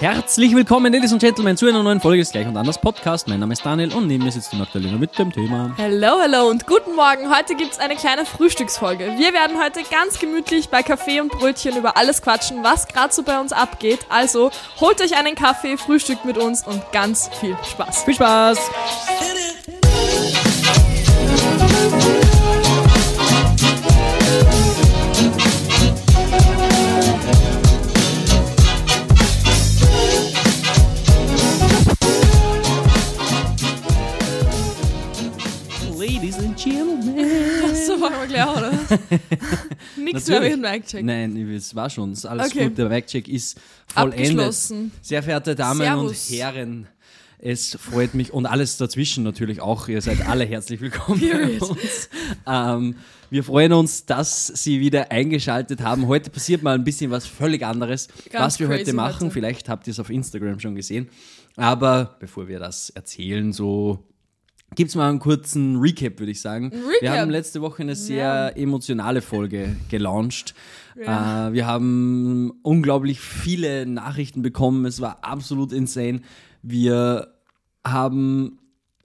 Herzlich willkommen, Ladies und Gentlemen, zu einer neuen Folge des Gleich und Anders Podcast. Mein Name ist Daniel und neben mir sitzt die Magdalena mit dem Thema. Hallo, hallo und guten Morgen. Heute gibt's eine kleine Frühstücksfolge. Wir werden heute ganz gemütlich bei Kaffee und Brötchen über alles quatschen, was gerade so bei uns abgeht. Also holt euch einen Kaffee, frühstückt mit uns und ganz viel Spaß. Viel Spaß! Wir gleich, oder? Nix mehr mit dem Mic-Check. Nein, es war schon. Alles Okay. gut, der Mic-Check ist vollendet. Abgeschlossen. Sehr verehrte Damen Servus. und Herren, es freut mich und alles dazwischen natürlich auch. Ihr seid alle herzlich willkommen Period. bei uns. Ähm, wir freuen uns, dass Sie wieder eingeschaltet haben. Heute passiert mal ein bisschen was völlig anderes, Ganz was wir heute machen. heute. Vielleicht habt ihr es auf Instagram schon gesehen. Aber bevor wir das erzählen, so gibt es mal einen kurzen Recap, würde ich sagen. Wir Recap. haben letzte Woche eine sehr emotionale Folge gelauncht. Äh, wir haben unglaublich viele Nachrichten bekommen. Es war absolut insane. Wir haben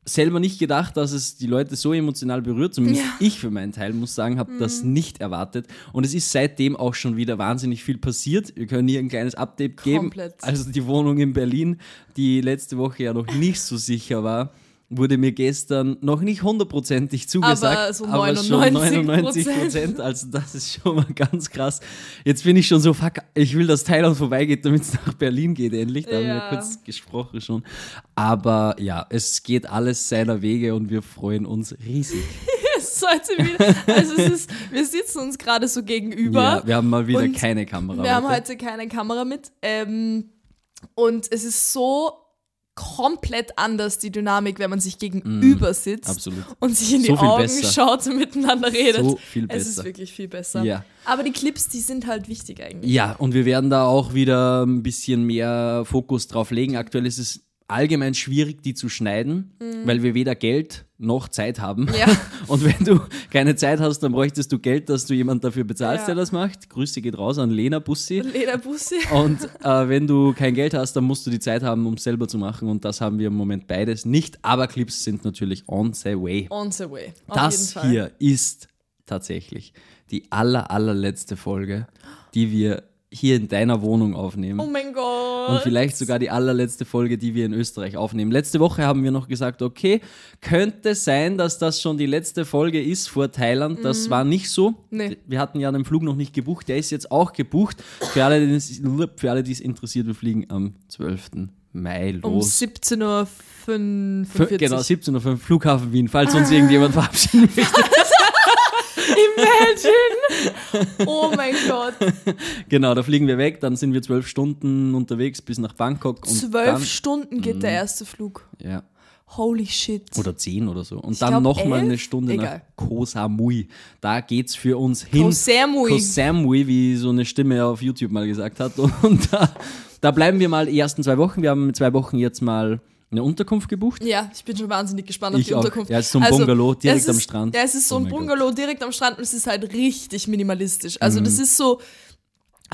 selber nicht gedacht, dass es die Leute so emotional berührt. Zumindest Ja. ich für meinen Teil muss sagen, habe das nicht erwartet. Und es ist seitdem auch schon wieder wahnsinnig viel passiert. Wir können hier ein kleines Update geben. Komplett. Also die Wohnung in Berlin, die letzte Woche ja noch nicht so sicher war, wurde mir gestern noch nicht hundertprozentig zugesagt, Aber so schon 99%. 99 Prozent. Also das ist schon mal ganz krass. Jetzt bin ich schon so, fuck, ich will, dass Thailand vorbeigeht, damit es nach Berlin geht endlich. Da haben wir Ja. kurz gesprochen schon. Aber ja, es geht alles seiner Wege und wir freuen uns riesig. Es sollte wieder, also es ist, wir sitzen uns gerade so gegenüber. Ja, wir haben mal wieder keine Kamera. Wir haben heute. heute keine Kamera mit. Ähm, und es ist so komplett anders, die Dynamik, wenn man sich gegenüber sitzt Mm, absolut. und sich in die So Augen besser. schaut und miteinander redet. So viel Es ist besser. wirklich viel besser. Ja. Aber die Clips, die sind halt wichtig eigentlich. Ja, und wir werden da auch wieder ein bisschen mehr Fokus drauf legen. Aktuell ist es allgemein schwierig, die zu schneiden, weil wir weder Geld noch Zeit haben. Mhm. Ja. Und wenn du keine Zeit hast, dann bräuchtest du Geld, dass du jemand dafür bezahlst, Ja. der das macht. Grüße geht raus an Lena Bussi. Lena Bussi. Und äh, wenn du kein Geld hast, dann musst du die Zeit haben, um es selber zu machen. Und das haben wir im Moment beides nicht. Aber Clips sind natürlich on the way. On the way. Auf Das hier ist tatsächlich die aller, allerletzte Folge, die wir hier in deiner Wohnung aufnehmen. Oh mein Gott. Und vielleicht sogar die allerletzte Folge, die wir in Österreich aufnehmen. Letzte Woche haben wir noch gesagt, okay, könnte sein, dass das schon die letzte Folge ist vor Thailand. Das war nicht so. Mhm. Nee. Wir hatten ja den Flug noch nicht gebucht. Der ist jetzt auch gebucht. Für alle, die es, für alle, die es interessiert, wir fliegen am 12. Mai um los. 17.45 Uhr. Genau, 17 Uhr Flughafen Wien, falls uns irgendjemand verabschieden möchte. Imagine! Oh mein Gott. Genau, da fliegen wir weg, dann sind wir zwölf Stunden unterwegs bis nach Bangkok. Und Zwölf Stunden geht der erste Flug. Ja, Holy shit. oder zehn oder so. Und Ich dann nochmal eine? Stunde Egal. nach Koh Samui. Da geht's für uns hin. Koh Samui. Koh Samui, wie so eine Stimme auf YouTube mal gesagt hat. Und da, da bleiben wir mal die ersten zwei Wochen. Wir haben zwei Wochen jetzt mal eine Unterkunft gebucht. Ja, ich bin schon wahnsinnig gespannt auf Ich die auch. Unterkunft. Ja, es ist so ein Bungalow direkt es am ist, Strand. Ja, es ist so Oh ein mein Gott. Bungalow direkt am Strand und es ist halt richtig minimalistisch. Also Mhm. das ist so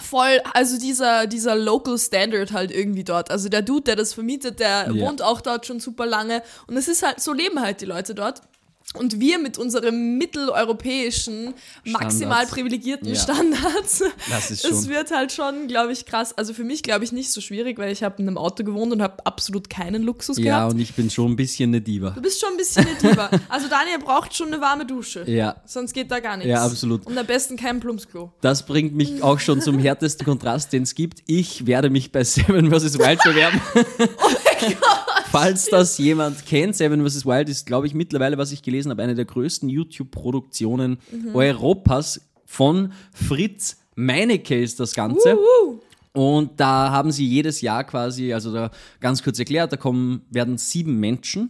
voll, also dieser, dieser Local Standard halt irgendwie dort. Also der Dude, der das vermietet, der Ja. wohnt auch dort schon super lange und es ist halt, so leben halt die Leute dort. Und wir mit unserem mitteleuropäischen, maximal Standards. privilegierten Ja. Standards, Das ist es schon. wird halt schon, glaube ich, krass. Also für mich, glaube ich, nicht so schwierig, weil ich habe in einem Auto gewohnt und habe absolut keinen Luxus Ja, gehabt. und ich bin schon ein bisschen eine Diva. Du bist schon ein bisschen eine Diva. Also Daniel braucht schon eine warme Dusche. Ja, Sonst geht da gar nichts. Ja, absolut. Und am besten kein Plumpsklo. Das bringt mich auch schon zum härtesten Kontrast, den es gibt. Ich werde mich bei Seven vs. Wild bewerben. Falls das jemand kennt, Seven vs. Wild ist, glaube ich, mittlerweile, was ich gelesen habe, eine der größten YouTube-Produktionen Europas von Fritz Meinecke ist das Ganze. Und da haben sie jedes Jahr quasi, also da ganz kurz erklärt, da kommen, werden sieben Menschen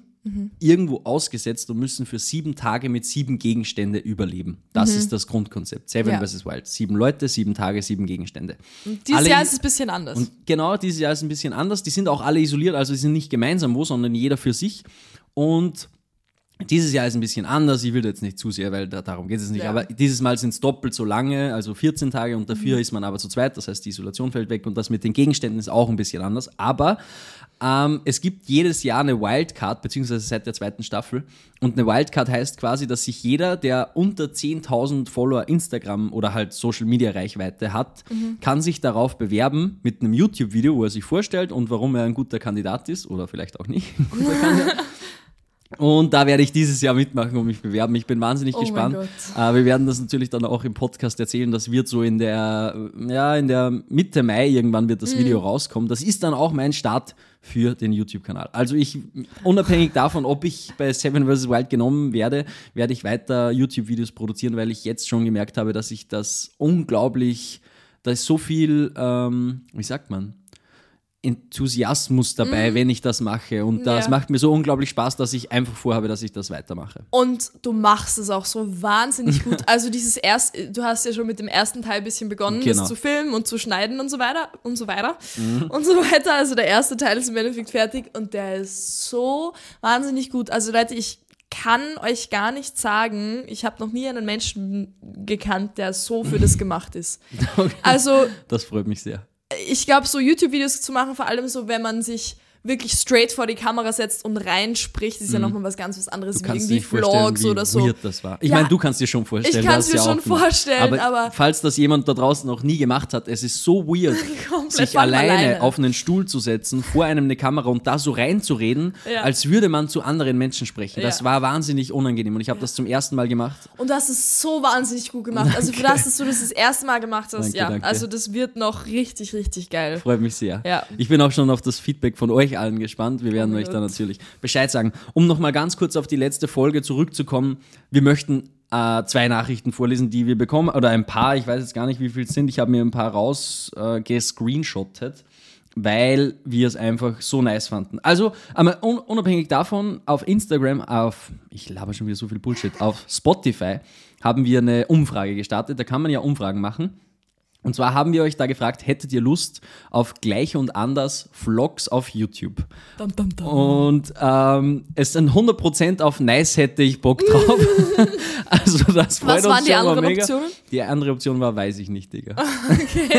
irgendwo ausgesetzt und müssen für sieben Tage mit sieben Gegenstände überleben. Das ist das Grundkonzept. Seven Ja. vs. Wild. Sieben Leute, sieben Tage, sieben Gegenstände. Dieses Alle- Jahr ist es ein bisschen anders. Und genau, dieses Jahr ist ein bisschen anders. Die sind auch alle isoliert, also sie sind nicht gemeinsam wo, sondern jeder für sich. Und Dieses Jahr ist ein bisschen anders, ich will da jetzt nicht zu sehr, weil da, darum geht es nicht. Ja. Aber dieses Mal sind es doppelt so lange, also 14 Tage und dafür ist man aber zu zweit, das heißt die Isolation fällt weg und das mit den Gegenständen ist auch ein bisschen anders. Aber ähm, es gibt jedes Jahr eine Wildcard, beziehungsweise seit der zweiten Staffel. Und eine Wildcard heißt quasi, dass sich jeder, der unter 10.000 Follower Instagram oder halt Social Media Reichweite hat, kann sich darauf bewerben mit einem YouTube-Video, wo er sich vorstellt und warum er ein guter Kandidat ist oder vielleicht auch nicht. Und da werde ich dieses Jahr mitmachen und mich bewerben. Ich bin wahnsinnig Oh gespannt. Äh, wir werden das natürlich dann auch im Podcast erzählen. Das wird so in der, ja, in der Mitte Mai irgendwann wird das Mhm. Video rauskommen. Das ist dann auch mein Start für den YouTube-Kanal. Also ich, unabhängig davon, ob ich bei Seven vs. Wild genommen werde, werde ich weiter YouTube-Videos produzieren, weil ich jetzt schon gemerkt habe, dass ich das unglaublich, da ist so viel, ähm, wie sagt man? Enthusiasmus dabei, wenn ich das mache. Und das Mhm. Ja. macht mir so unglaublich Spaß, dass ich einfach vorhabe, dass ich das weitermache. Und du machst es auch so wahnsinnig gut. Also dieses erst, du hast ja schon mit dem ersten Teil ein bisschen begonnen, Genau. Mhm. das zu filmen und zu schneiden und so weiter und so weiter und so weiter. Also der erste Teil ist im Endeffekt fertig und der ist so wahnsinnig gut. Also Leute, ich kann euch gar nicht sagen, ich habe noch nie einen Menschen gekannt, der so für das gemacht ist. Also Das freut mich sehr. Ich glaube, so YouTube-Videos zu machen, vor allem so, wenn man sich wirklich straight vor die Kamera setzt und reinspricht, ist ja nochmal was ganz was anderes Mhm. Du wie irgendwie Vlogs wie oder so. weird das war. Ich Ja. meine, du kannst dir schon vorstellen. Ich kann's hast mir ja schon vorstellen, aber- falls das jemand da draußen noch nie gemacht hat, es ist so weird, sich alleine, alleine. auf einen Stuhl zu setzen, vor einem eine Kamera und da so reinzureden, Ja. als würde man zu anderen Menschen sprechen. Das war wahnsinnig unangenehm und ich habe das zum ersten Mal gemacht. Und du hast es so wahnsinnig gut gemacht. Also für das, dass du das das erste Mal gemacht hast, Danke, ja. danke. Also das wird noch richtig, richtig geil. Freut mich sehr. Ja. Ich bin auch schon auf das Feedback von euch allen gespannt. Wir werden Oh euch da natürlich Bescheid sagen. Um nochmal ganz kurz auf die letzte Folge zurückzukommen. Wir möchten äh, zwei Nachrichten vorlesen, die wir bekommen. Oder ein paar, ich weiß jetzt gar nicht, wie viel es sind. Ich habe mir ein paar raus äh, weil wir es einfach so nice fanden. Also, aber un unabhängig davon, auf Instagram, auf, ich laber schon wieder so viel Bullshit, auf Spotify haben wir eine Umfrage gestartet. Da kann man ja Umfragen machen. Und zwar haben wir euch da gefragt, hättet ihr Lust auf gleich und anders Vlogs auf YouTube? Dum, dum, dum. Und ähm, es sind 100% auf nice hätte ich Bock drauf. also das freut Was uns waren die anderen mega. Optionen? Die andere Option war, weiß ich nicht, Digga.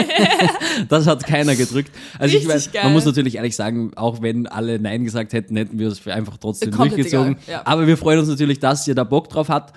das hat keiner gedrückt. Also ich Richtig weiß, geil. man muss natürlich ehrlich sagen, auch wenn alle Nein gesagt hätten, hätten wir es einfach trotzdem Komplett durchgezogen. ja. Aber wir freuen uns natürlich, dass ihr da Bock drauf hat,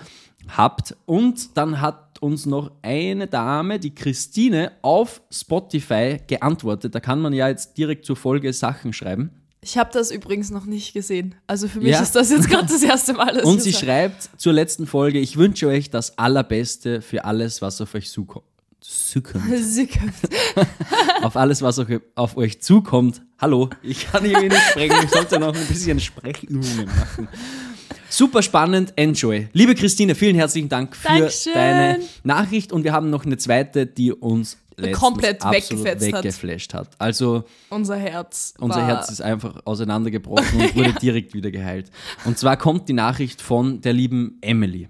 habt. Und dann hat uns noch eine Dame, die Christine, auf Spotify geantwortet. Da kann man ja jetzt direkt zur Folge Sachen schreiben. Ich habe das übrigens noch nicht gesehen. Also für mich Ja. ist das jetzt gerade das erste Mal. Und sie das- schreibt zur letzten Folge, ich wünsche euch das Allerbeste für alles, was auf euch zukommt. Zukommt. Auf alles, was auf euch zukommt. Hallo, ich kann hier nicht sprechen, ich sollte noch ein bisschen Sprechübungen machen. Super spannend, enjoy. Liebe Christine, vielen herzlichen Dank für Dankeschön. deine Nachricht und wir haben noch eine zweite, die uns Komplett weggefetzt hat. weggeflasht hat. Also Unser Herz. unser Herz ist einfach auseinandergebrochen und wurde direkt wieder geheilt. Und zwar kommt die Nachricht von der lieben Emily.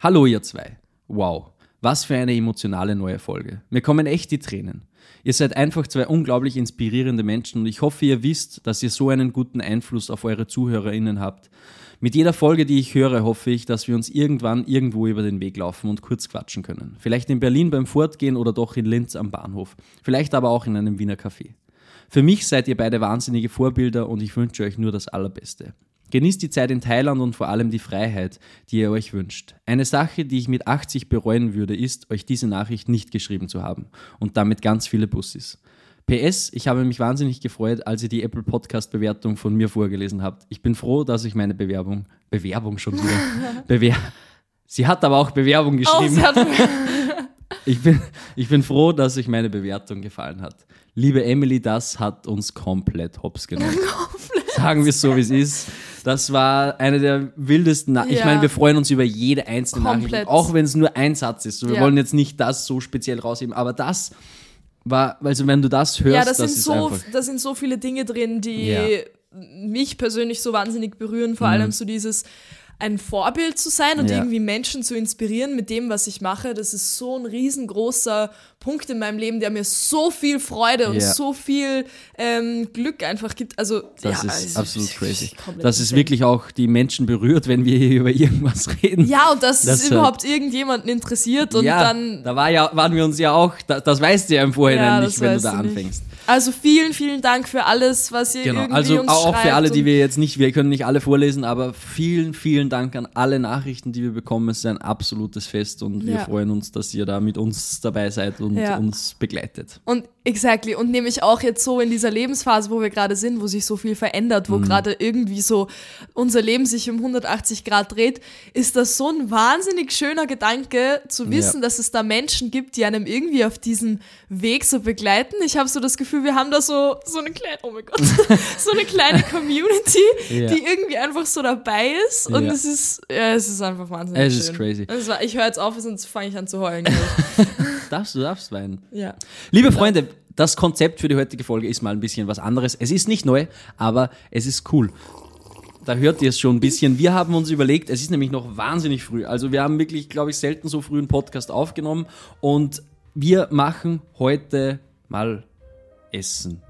Hallo ihr zwei. Wow, was für eine emotionale neue Folge. Mir kommen echt die Tränen. Ihr seid einfach zwei unglaublich inspirierende Menschen und ich hoffe, ihr wisst, dass ihr so einen guten Einfluss auf eure ZuhörerInnen habt. Mit jeder Folge, die ich höre, hoffe ich, dass wir uns irgendwann irgendwo über den Weg laufen und kurz quatschen können. Vielleicht in Berlin beim Fortgehen oder doch in Linz am Bahnhof. Vielleicht aber auch in einem Wiener Café. Für mich seid ihr beide wahnsinnige Vorbilder und ich wünsche euch nur das Allerbeste. Genießt die Zeit in Thailand und vor allem die Freiheit, die ihr euch wünscht. Eine Sache, die ich mit 80 bereuen würde, ist, euch diese Nachricht nicht geschrieben zu haben und damit ganz viele Bussis. PS, ich habe mich wahnsinnig gefreut, als ihr die Apple Podcast Bewertung von mir vorgelesen habt. Ich bin froh, dass ich meine Bewerbung, Bewerbung schon wieder, Bewer Sie hat aber auch Bewerbung Oh, geschrieben. hat, Ich bin, ich bin froh, dass euch meine Bewertung gefallen hat. Liebe Emily, das hat uns komplett hops genommen. Sagen wir es so, wie es ist. Das war eine der wildesten Na Ich Ja. meine, wir freuen uns über jede einzelne Komplett. Nachricht, auch wenn es nur ein Satz ist. Wir Ja. wollen jetzt nicht das so speziell rausheben, aber das war, also wenn du das hörst, ja, das, das sind so, da sind so viele Dinge drin, die Ja. mich persönlich so wahnsinnig berühren. Vor allem so dieses ein Vorbild zu sein und Ja. irgendwie Menschen zu inspirieren mit dem, was ich mache. Das ist so ein riesengroßer Punkt in meinem Leben, der mir so viel Freude und Ja. so viel ähm, Glück einfach gibt. Also, Das ja, ist also, absolut crazy. komplett Dass es wirklich auch die Menschen berührt, wenn wir hier über irgendwas reden. Ja, und dass Das es halt- überhaupt irgendjemanden interessiert und ja, dann. da war ja, waren wir uns ja auch, da, das weißt du ja im Vorhinein nicht, wenn du da du nicht. anfängst. Also vielen, vielen Dank für alles, was ihr Genau, irgendwie also uns auch für schreibt alle, die und- wir jetzt nicht, wir können nicht alle vorlesen, aber vielen, vielen Dank an alle Nachrichten, die wir bekommen. Es ist ein absolutes Fest und wir Ja. freuen uns, dass ihr da mit uns dabei seid und Ja. uns begleitet. Und exactly. Und nämlich auch jetzt so in dieser Lebensphase, wo wir gerade sind, wo sich so viel verändert, Mhm. wo gerade irgendwie so unser Leben sich um 180 Grad dreht, ist das so ein wahnsinnig schöner Gedanke, zu wissen, Ja. dass es da Menschen gibt, die einem irgendwie auf diesem Weg so begleiten. Ich habe so das Gefühl, wir haben da so, so eine kleine, oh mein Gott, so eine kleine Community, die irgendwie einfach so dabei ist. Und. Es ist, ja, es ist einfach wahnsinnig Es schön. ist crazy. Es war, ich höre jetzt auf, sonst fange ich an zu heulen. Darfst du darfst weinen. ja. Liebe Freunde, das Konzept für die heutige Folge ist mal ein bisschen was anderes. Es ist nicht neu, aber es ist cool. Da hört ihr es schon ein bisschen. Wir haben uns überlegt, es ist nämlich noch wahnsinnig früh. Also wir haben wirklich, glaube ich, selten so früh einen Podcast aufgenommen und wir machen heute mal Essen.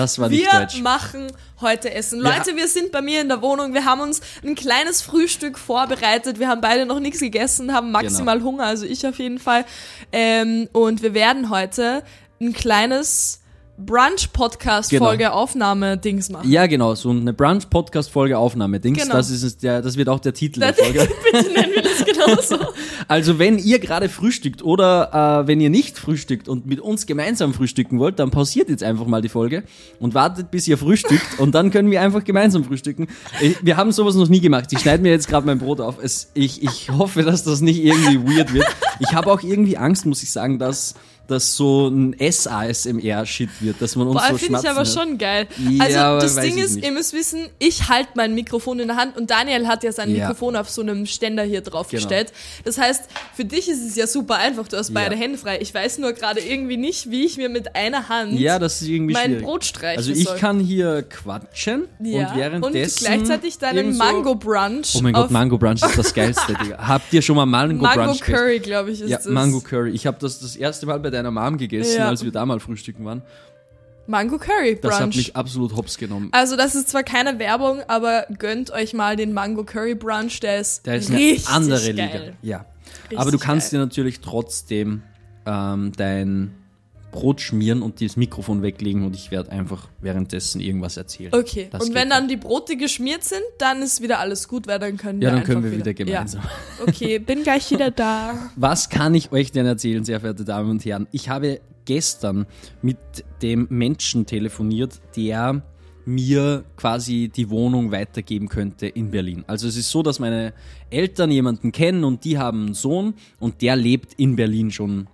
Das war nicht Wir Deutsch. machen heute Essen. Ja. Leute, wir sind bei mir in der Wohnung. Wir haben uns ein kleines Frühstück vorbereitet. Wir haben beide noch nichts gegessen, haben maximal Genau. Hunger, also ich auf jeden Fall. Ähm, und wir werden heute ein kleines Brunch-Podcast-Folge-Aufnahme-Dings machen. Ja, genau, so eine Brunch-Podcast-Folge Aufnahme-Dings. Genau. Das, ist es der, das wird auch der Titel der Folge. Bitte nennen wir das genauso. Also wenn ihr gerade frühstückt oder äh, wenn ihr nicht frühstückt und mit uns gemeinsam frühstücken wollt, dann pausiert jetzt einfach mal die Folge und wartet, bis ihr frühstückt und dann können wir einfach gemeinsam frühstücken. Wir haben sowas noch nie gemacht. Ich schneide mir jetzt gerade mein Brot auf. Es, ich, ich hoffe, dass das nicht irgendwie weird wird. Ich habe auch irgendwie Angst, muss ich sagen, dass das so ein S-ASMR-Shit wird, dass man uns Boah, so finde ich aber hört. schon geil. Ja, also das Ding ist, nicht. ihr müsst wissen, ich halte mein Mikrofon in der Hand und Daniel hat ja sein Ja. Mikrofon auf so einem Ständer hier drauf Genau. gestellt. Das heißt, für dich ist es ja super einfach, du hast beide Ja. Hände frei. Ich weiß nur gerade irgendwie nicht, wie ich mir mit einer Hand Ja, das ist irgendwie mein schwierig. Brot streichen Also ich soll. kann hier quatschen und währenddessen gleichzeitig deinen Mango Brunch. Oh mein Gott, Mango Brunch ist das geilste, Digga. Habt ihr schon mal Mango, Mango Brunch? Curry, glaube ich, ist Ja, das. Mango Curry. Ich habe das das erste Mal bei deiner Mom gegessen, Ja. als wir da mal frühstücken waren. Mango Curry Das hat Brunch. mich absolut hops genommen. Also das ist zwar keine Werbung, aber gönnt euch mal den Mango Curry Brunch, der ist, Der ist eine richtig andere geil. Liga. Ja. Richtig Aber du kannst geil. dir natürlich trotzdem ähm, dein Brot schmieren und das Mikrofon weglegen und ich werde einfach währenddessen irgendwas erzählen. Okay, Das und wenn dann die Brote geschmiert sind, dann ist wieder alles gut, weil dann können wir Ja, dann können wir wieder gemeinsam. Ja. Okay, bin gleich wieder da. Was kann ich euch denn erzählen, sehr verehrte Damen und Herren? Ich habe gestern mit dem Menschen telefoniert, der mir quasi die Wohnung weitergeben könnte in Berlin. Also es ist so, dass meine Eltern jemanden kennen und die haben einen Sohn und der lebt in Berlin schon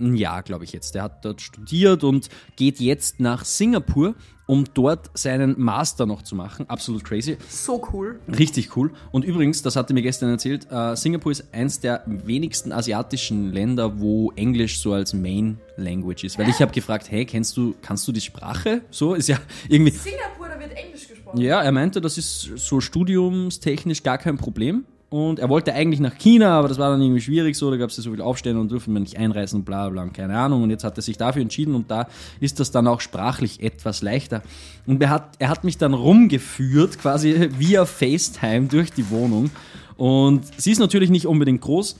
ein Jahr, glaube ich jetzt. Der hat dort studiert und geht jetzt nach Singapur, um dort seinen Master noch zu machen. Absolut crazy. So cool. Richtig cool. Und übrigens, das hatte mir gestern erzählt, äh, Singapur ist eins der wenigsten asiatischen Länder, wo Englisch so als Main Language ist. Weil ich habe gefragt, hey, kennst du, kannst du die Sprache? So ist ja irgendwie. Singapur, da wird Englisch gesprochen. Ja, er meinte, das ist so studiumstechnisch gar kein Problem. Und er wollte eigentlich nach China, aber das war dann irgendwie schwierig so, da gab es ja so viele Aufstände und durften wir nicht einreisen und bla bla und keine Ahnung. Und jetzt hat er sich dafür entschieden und da ist das dann auch sprachlich etwas leichter. Und er hat, er hat mich dann rumgeführt, quasi via FaceTime durch die Wohnung. Und sie ist natürlich nicht unbedingt groß,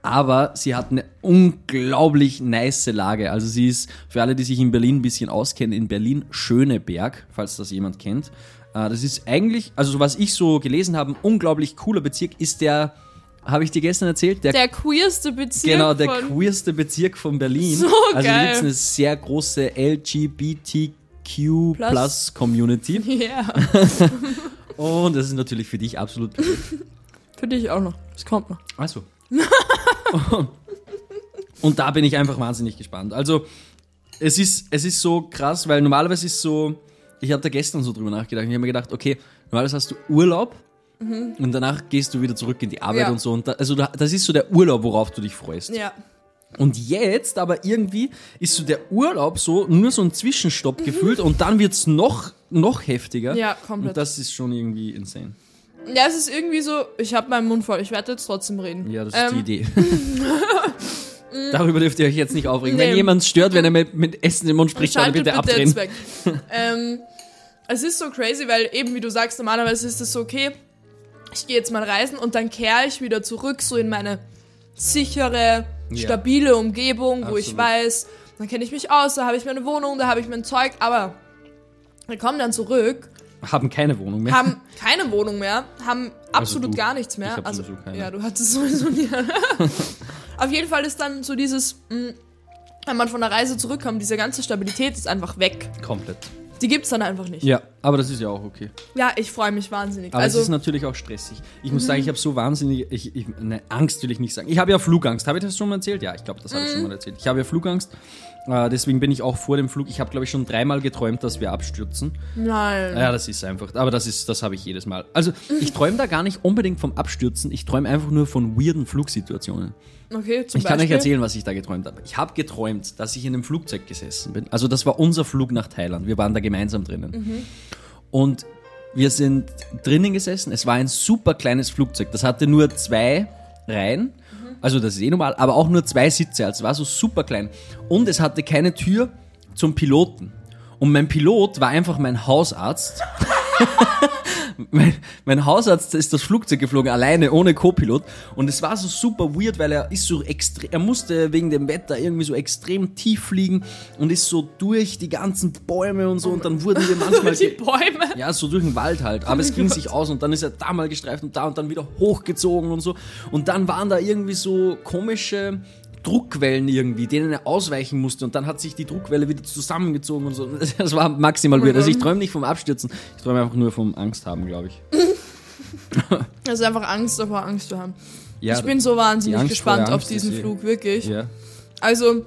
aber sie hat eine unglaublich nice Lage. Also sie ist, für alle, die sich in Berlin ein bisschen auskennen, in Berlin Schöneberg, falls das jemand kennt. Äh, Das ist eigentlich, also was ich so gelesen habe, ein unglaublich cooler Bezirk ist der, habe ich dir gestern erzählt, der, Der queerste Bezirk genau, der von... queerste Bezirk von Berlin. So also geil. da gibt es eine sehr große LGBTQ Plus. Community. Ja, Und das ist natürlich für dich absolut für dich auch noch. Das kommt noch. Also. Und da bin ich einfach wahnsinnig gespannt. Also, es ist, es ist so krass, weil normalerweise ist so, ich hatte gestern so drüber nachgedacht. Ich habe mir gedacht, okay, normalerweise hast du Urlaub und danach gehst du wieder zurück in die Arbeit Ja. und so. Und da, also, da, das ist so der Urlaub, worauf du dich freust. Ja. Und jetzt aber irgendwie ist so der Urlaub so nur so ein Zwischenstopp gefühlt und dann wird es noch, noch heftiger. Mhm. Ja, Und komplett. das ist schon irgendwie insane. Ja, es ist irgendwie so, ich habe meinen Mund voll, ich werde jetzt trotzdem reden. Ja, das ist Ähm, die Idee. Darüber dürft ihr euch jetzt nicht aufregen. Wenn Nee. jemand stört, wenn er mit, mit Essen im Mund spricht, er Schaltet bitte bitte weg. ähm, es ist so crazy, weil eben wie du sagst, normalerweise ist es so, okay, ich gehe jetzt mal reisen und dann kehre ich wieder zurück so in meine sichere, Ja. stabile Umgebung, wo ich Absolut. weiß, dann kenne ich mich aus, da habe ich meine Wohnung, da habe ich mein Zeug, aber wir kommen dann zurück, Haben keine Wohnung mehr. haben keine Wohnung mehr, haben absolut Also gar nichts mehr. Ich also keine. ja, du hattest sowieso nie. Auf jeden Fall ist dann so dieses, mh, wenn man von der Reise zurückkommt, diese ganze Stabilität ist einfach weg. Komplett. Die gibt's dann einfach nicht. Ja, aber das ist ja auch okay. Ja, ich freue mich wahnsinnig. Aber also, es ist natürlich auch stressig. Ich muss sagen, Mhm. ich habe so wahnsinnig, ich, ich, ne, Angst will ich nicht sagen. Ich habe ja Flugangst. Habe ich das schon mal erzählt? Ja, ich glaube, das habe ich Mhm. schon mal erzählt. Ich habe ja Flugangst. Äh, deswegen bin ich auch vor dem Flug. Ich habe, glaube ich, schon dreimal geträumt, dass wir abstürzen. nein. Ja, das ist einfach. Aber das ist, das habe ich jedes Mal. Also ich träume da gar nicht unbedingt vom Abstürzen. Ich träume einfach nur von weirden Flugsituationen. Okay, zum Ich kann euch erzählen, was ich da geträumt habe. Ich habe geträumt, dass ich in einem Flugzeug gesessen bin. Also das war unser Flug nach Thailand. Wir waren da gemeinsam drinnen. Und wir sind drinnen gesessen. Es war ein super kleines Flugzeug. Das hatte nur zwei Reihen. Also das ist eh normal, aber auch nur zwei Sitze. Also war so super klein. Und es hatte keine Tür zum Piloten. Und mein Pilot war einfach mein Hausarzt. mein, mein Hausarzt ist das Flugzeug geflogen, alleine, ohne Co-Pilot. Und es war so super weird, weil er ist so extrem, er musste wegen dem Wetter irgendwie so extrem tief fliegen und ist so durch die ganzen Bäume und so. Und dann wurden wir manchmal. Die Bäume. ja, so durch den Wald halt. Aber es ging sich aus und dann ist er da mal gestreift und da und dann wieder hochgezogen und so. Und dann waren da irgendwie so komische Druckwellen irgendwie, denen er ausweichen musste und dann hat sich die Druckwelle wieder zusammengezogen und so. Das war maximal weird. Also ich träume nicht vom Abstürzen, ich träume einfach nur vom Angst haben, glaube ich. Also einfach Angst davor, Angst zu haben. Ja, ich bin so wahnsinnig gespannt auf diesen eh- Flug, wirklich. ja. Also,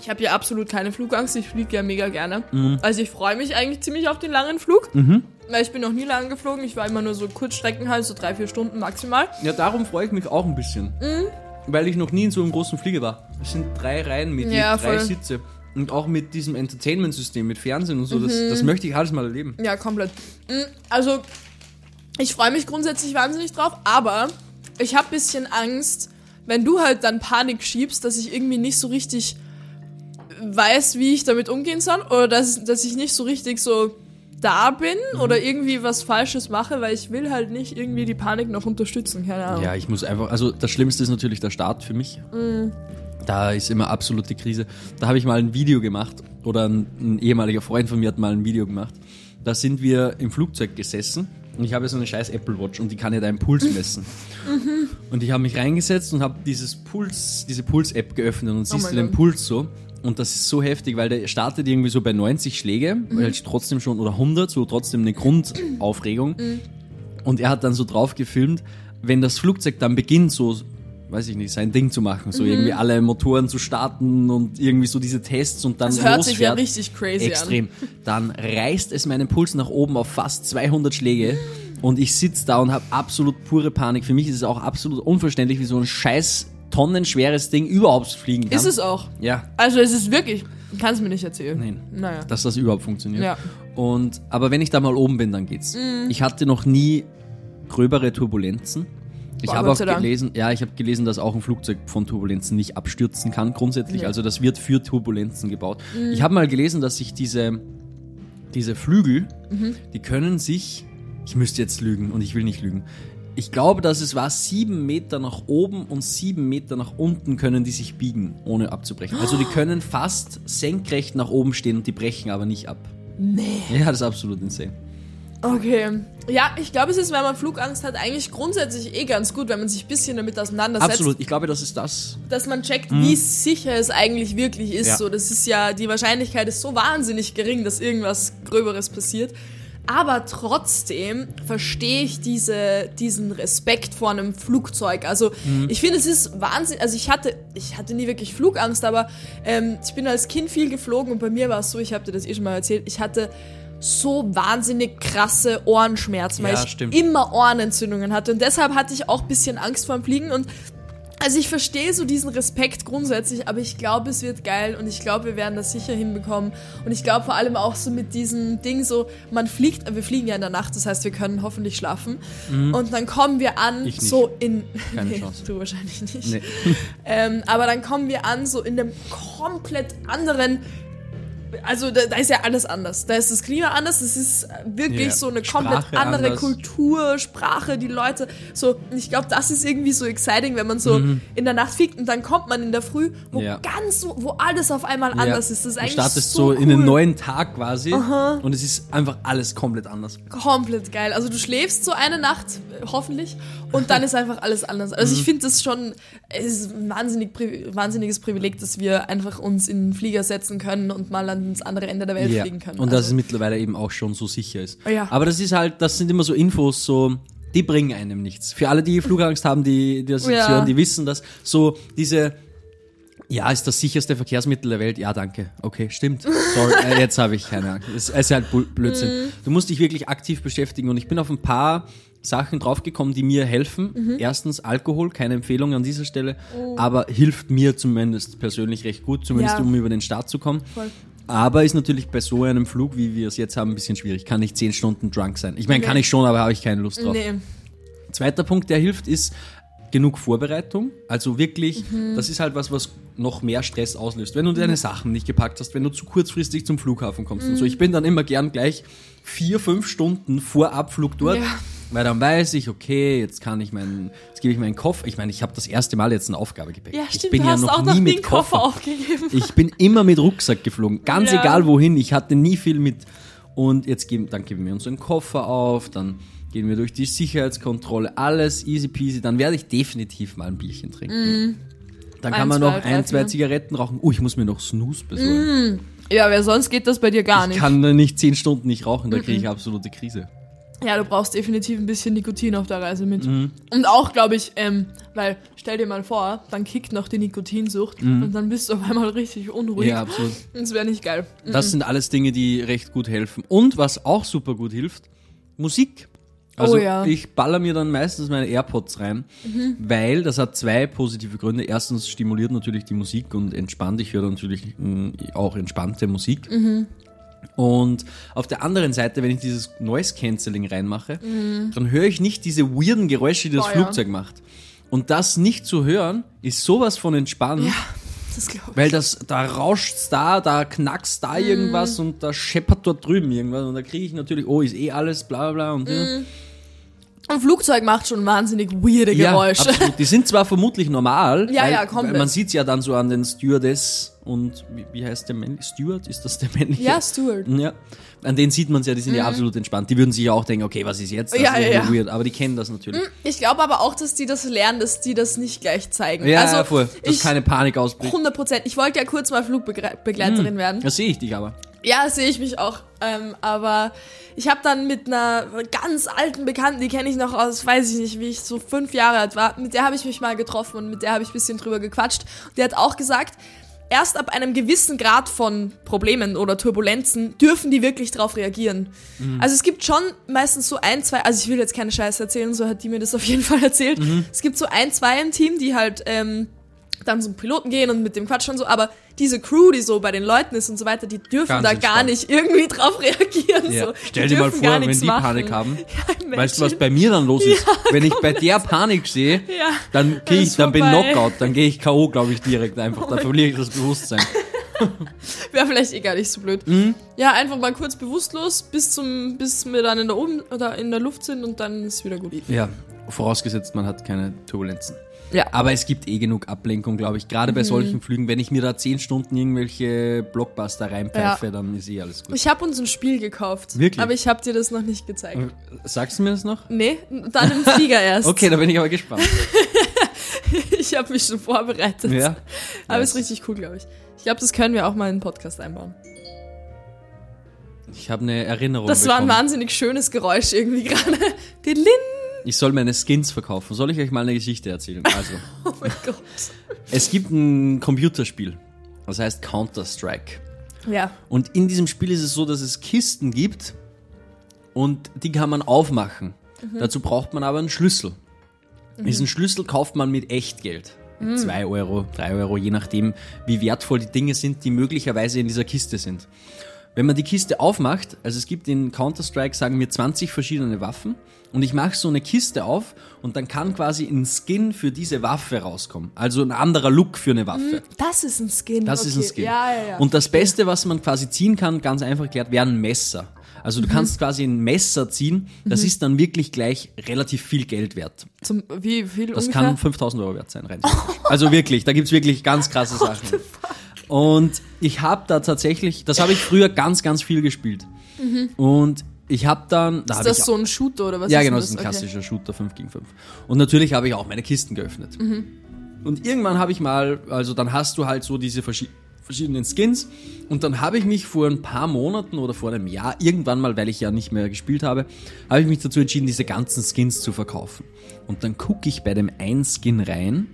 ich habe ja absolut keine Flugangst. Ich fliege ja mega gerne. Mhm. Also ich freue mich eigentlich ziemlich auf den langen Flug. Weil ich bin noch nie lang geflogen. Ich war immer nur so Kurzstrecken halt, so drei, vier Stunden maximal. ja, darum freue ich mich auch ein bisschen. Mhm. Weil ich noch nie in so einem großen Flieger war. Es sind drei Reihen mit je Ja, drei voll. Sitze. Und auch mit diesem Entertainment-System, mit Fernsehen und so, das, Mhm. das möchte ich alles mal erleben. Ja, komplett. Mm, Also, ich freue mich grundsätzlich wahnsinnig drauf, aber ich habe bisschen Angst, wenn du halt dann Panik schiebst, dass ich irgendwie nicht so richtig weiß, wie ich damit umgehen soll oder dass, dass ich nicht so richtig so da bin Mhm. oder irgendwie was Falsches mache, weil ich will halt nicht irgendwie die Panik noch unterstützen, keine Ahnung. Ja, ich muss einfach, also das Schlimmste ist natürlich der Start für mich. Da ist immer absolute Krise. Da habe ich mal ein Video gemacht oder ein, ein ehemaliger Freund von mir hat mal ein Video gemacht. Da sind wir im Flugzeug gesessen und ich habe so eine scheiß Apple Watch und die kann ja deinen Puls messen. Und ich habe mich reingesetzt und habe dieses Puls, diese Puls-App geöffnet und siehst mein du den Gott. Puls so. Und das ist so heftig, weil der startet irgendwie so bei 90 Schläge, weil ich trotzdem schon, oder 100, so trotzdem eine Grundaufregung. Und er hat dann so drauf gefilmt, wenn das Flugzeug dann beginnt, so, weiß ich nicht, sein Ding zu machen, Mhm. so irgendwie alle Motoren zu starten und irgendwie so diese Tests und dann das hört sich ja richtig crazy Extrem. Dann reißt es meinen Puls nach oben auf fast 200 Schläge und ich sitze da und habe absolut pure Panik. Für mich ist es auch absolut unverständlich, wie so ein scheiß tonnenschweres Ding überhaupt fliegen an. kann. Ist es auch. Ja, Also es ist wirklich, kannst du mir nicht erzählen. nein. Naja. Dass das überhaupt funktioniert. Ja. Und, aber wenn ich da mal oben bin, dann geht's. Ich hatte noch nie gröbere Turbulenzen. Ich Boah, habe auch Dank. gelesen, ja, ich habe gelesen, dass auch ein Flugzeug von Turbulenzen nicht abstürzen kann grundsätzlich. Nee. Also das wird für Turbulenzen gebaut. Ich habe mal gelesen, dass sich diese, diese Flügel, Mhm. die können sich, ich müsste jetzt lügen und ich will nicht lügen. Ich glaube, dass es war sieben Meter nach oben und sieben Meter nach unten können die sich biegen, ohne abzubrechen. Also die können fast senkrecht nach oben stehen und die brechen aber nicht ab. Nee. Ja, das ist absolut insane. Okay. Ja, ich glaube, es ist, wenn man Flugangst hat, eigentlich grundsätzlich eh ganz gut, wenn man sich ein bisschen damit auseinandersetzt. Absolut, ich glaube, das ist das. Dass man checkt, wie sicher es eigentlich wirklich ist. Ja. So, das ist ja, die Wahrscheinlichkeit ist so wahnsinnig gering, dass irgendwas Gröberes passiert. Aber trotzdem verstehe ich diese, diesen Respekt vor einem Flugzeug. Also ich finde, es ist Wahnsinn. Also ich hatte, ich hatte nie wirklich Flugangst, aber ähm, ich bin als Kind viel geflogen und bei mir war es so, ich habe dir das eh schon mal erzählt, ich hatte so wahnsinnig krasse Ohrenschmerzen, weil Ja, ich stimmt. immer Ohrenentzündungen hatte. Und deshalb hatte ich auch ein bisschen Angst vor dem Fliegen und Also ich verstehe so diesen Respekt grundsätzlich, aber ich glaube, es wird geil und ich glaube, wir werden das sicher hinbekommen. Und ich glaube vor allem auch so mit diesem Ding so, man fliegt, wir fliegen ja in der Nacht, das heißt, wir können hoffentlich schlafen. Und dann kommen wir an Mhm. So in... Keine nee, Chance. Du wahrscheinlich nicht. Nee. Ähm, aber dann kommen wir an so in einem komplett anderen... Also da, da ist ja alles anders. Da ist das Klima anders, es ist wirklich Ja. so eine komplett Sprache andere anders. Kultur, Sprache, die Leute. So, ich glaube, das ist irgendwie so exciting, wenn man so in der Nacht fliegt und dann kommt man in der Früh, wo Mhm. Ja. ganz so, wo alles auf einmal anders ist. Das ist du eigentlich startest so, so, in cool. neuen Tag quasi und es ist einfach alles komplett anders. Komplett geil. Also du schläfst so eine Nacht, hoffentlich, und dann ist einfach alles anders. Also Mhm. ich finde das schon, es ist ein wahnsinnig, wahnsinniges Privileg, dass wir einfach uns in den Flieger setzen können und mal ans andere Ende der Welt Ja. fliegen können. Und dass es also, mittlerweile eben auch schon so sicher ist. Ja. Aber das ist halt, das sind immer so Infos, so, die bringen einem nichts. Für alle, die Flugangst haben, die, die das Ja. hören, die wissen das. So, diese, ja, ist das sicherste Verkehrsmittel der Welt. Ja, danke. Okay, stimmt. Sorry, äh, jetzt habe ich keine Angst. Es ist halt Blödsinn. Mhm. Du musst dich wirklich aktiv beschäftigen und ich bin auf ein paar Sachen draufgekommen, die mir helfen. Mhm. Erstens Alkohol, keine Empfehlung an dieser Stelle, Oh. aber hilft mir zumindest persönlich recht gut, zumindest Ja. um über den Start zu kommen. Voll. Aber ist natürlich bei so einem Flug, wie wir es jetzt haben, ein bisschen schwierig. Kann nicht zehn Stunden drunk sein. Ich meine, Nee. kann ich schon, aber habe ich keine Lust drauf. nee. Zweiter Punkt, der hilft, ist genug Vorbereitung. Also wirklich, Mhm. das ist halt was, was noch mehr Stress auslöst. Wenn du deine Sachen nicht gepackt hast, wenn du zu kurzfristig zum Flughafen kommst und so. Mhm. Ich bin dann immer gern gleich vier, fünf Stunden vor Abflug dort. Ja. Weil dann weiß ich, okay, jetzt kann ich meinen, jetzt gebe ich meinen Koffer. Ich meine, ich habe das erste Mal jetzt ein Aufgabegepäck. Ja, ich stimmt, bin du ja hast noch auch nie noch mit Koffer Koffer. aufgegeben. Ich bin immer mit Rucksack geflogen, ganz Ja. egal wohin. Ich hatte nie viel mit. Und jetzt geben, dann geben wir uns einen Koffer auf, dann gehen wir durch die Sicherheitskontrolle, alles easy peasy. Dann werde ich definitiv mal ein Bierchen trinken. Dann kann Eins, man zwei, noch drei, ein, zwei. Zigaretten rauchen. Oh, ich muss mir noch Snooze besorgen. Ja, weil sonst geht das bei dir gar ich nicht. kann da nicht zehn Stunden nicht rauchen, da kriege ich absolute Krise. Ja, du brauchst definitiv ein bisschen Nikotin auf der Reise mit. Mhm. Und auch, glaube ich, ähm, weil, stell dir mal vor, dann kickt noch die Nikotinsucht und dann bist du auf einmal richtig unruhig. Mhm. Ja, absolut. Das wäre nicht geil. Das sind alles Dinge, die recht gut helfen. Und was auch super gut hilft, Musik. Also Oh ja. ich baller mir dann meistens meine AirPods rein, weil das hat zwei positive Gründe. Erstens stimuliert natürlich die Musik und entspannt. Ich höre natürlich mh, auch entspannte Musik. Und auf der anderen Seite, wenn ich dieses Noise Cancelling reinmache, dann höre ich nicht diese weirden Geräusche, die das Boah, ja. Flugzeug macht. Und das nicht zu hören, ist sowas von entspannt. Ja, das glaube ich. Weil das, da rauscht's da, da knackst da irgendwas und da scheppert dort drüben irgendwas und da kriege ich natürlich, oh, ist eh alles, bla bla bla und ja. Ein Flugzeug macht schon wahnsinnig weirde ja, Geräusche. absolut. Die sind zwar vermutlich normal, Ja, weil, ja, komplett. man sieht's ja dann so an den Stewardess und wie, wie heißt der männliche Steward? Ist das der männliche? Ja, Stuart. Ja, an denen sieht man ja, die sind ja absolut entspannt. Die würden sich ja auch denken, okay, was ist jetzt? Das Ja, ist ja, ja. weird. Aber die kennen das natürlich. Ich glaube aber auch, dass die das lernen, dass die das nicht gleich zeigen. Ja, also, ja, voll. Dass ich, keine Panik ausbricht. 100 Prozent. Ich wollte ja kurz mal Flugbegleiterin werden. Das sehe ich dich aber. Ja, sehe ich mich auch. Ähm, aber ich habe dann mit einer ganz alten Bekannten, die kenne ich noch aus, weiß ich nicht, wie ich so fünf Jahre alt war, mit der habe ich mich mal getroffen und mit der habe ich ein bisschen drüber gequatscht. Die hat auch gesagt, erst ab einem gewissen Grad von Problemen oder Turbulenzen dürfen die wirklich drauf reagieren. Also es gibt schon meistens so ein, zwei, also ich will jetzt keine Scheiße erzählen, so hat die mir das auf jeden Fall erzählt. Es gibt so ein, zwei im Team, die halt ähm, dann zum Piloten gehen und mit dem Quatsch und so, aber diese Crew, die so bei den Leuten ist und so weiter, die dürfen Ganz da gar entspannt. nicht irgendwie drauf reagieren. Ja. So. Stell dir mal vor, gar wenn die machen. Panik haben. Ja, Weißt du, was bei mir dann los ist? Wenn ich bei der Panik sehe, Ja, dann, krieg ich, dann bin vorbei. Knockout, dann gehe ich K.O., glaube ich, direkt einfach. Dann verliere ich das Bewusstsein. Wäre vielleicht eh gar nicht so blöd. Mhm. Ja, einfach mal kurz bewusstlos, bis zum, bis wir dann in der oben oder in der Luft sind und dann ist wieder gut. Ja, vorausgesetzt, man hat keine Turbulenzen. Ja. Aber es gibt eh genug Ablenkung, glaube ich. Gerade Mhm. bei solchen Flügen, wenn ich mir da zehn Stunden irgendwelche Blockbuster reinpfeife, dann ist eh alles gut. Ich habe uns ein Spiel gekauft. Wirklich? Aber ich habe dir das noch nicht gezeigt. Sagst du mir das noch? Nee, dann im Flieger erst. Okay, da bin ich aber gespannt. Ich habe mich schon vorbereitet. ja. Aber Nice. ist richtig cool, glaube ich. Ich glaube, das können wir auch mal in den Podcast einbauen. Ich habe eine Erinnerung Das war ein bekommen. wahnsinnig schönes Geräusch irgendwie gerade. Dilin. Ich soll meine Skins verkaufen. Soll ich euch mal eine Geschichte erzählen? Also, Oh mein Gott. es gibt ein Computerspiel. Das heißt Counter-Strike. Ja. Und in diesem Spiel ist es so, dass es Kisten gibt und die kann man aufmachen. Dazu braucht man aber einen Schlüssel. Diesen Schlüssel kauft man mit Echtgeld. 2 Euro, 3 Euro, je nachdem, wie wertvoll die Dinge sind, die möglicherweise in dieser Kiste sind. Wenn man die Kiste aufmacht, also es gibt in Counter-Strike, sagen wir 20 verschiedene Waffen und ich mache so eine Kiste auf und dann kann quasi ein Skin für diese Waffe rauskommen. Also ein anderer Look für eine Waffe. Das ist ein Skin. Das okay. ist ein Skin. Ja, ja, ja. Und das Beste, was man quasi ziehen kann, ganz einfach erklärt, wäre ein Messer. Also Mhm. du kannst quasi ein Messer ziehen, das ist dann wirklich gleich relativ viel Geld wert. Zum, wie viel Das ungefähr? kann 5000 Euro wert sein, rein. Also wirklich, da gibt's wirklich ganz krasse Sachen. Und ich habe da tatsächlich, das habe ich früher ganz, ganz viel gespielt. Und ich habe dann, da ist habe das ich so ein Shooter oder was ja, genau, das ist ein Okay. klassischer Shooter 5 gegen 5. Und natürlich habe ich auch meine Kisten geöffnet. Mhm. Und irgendwann habe ich mal, also dann hast du halt so diese verschi verschiedenen Skins und dann habe ich mich vor ein paar Monaten oder vor einem Jahr, irgendwann mal, weil ich ja nicht mehr gespielt habe, habe ich mich dazu entschieden, diese ganzen Skins zu verkaufen. Und dann gucke ich bei dem einen Skin rein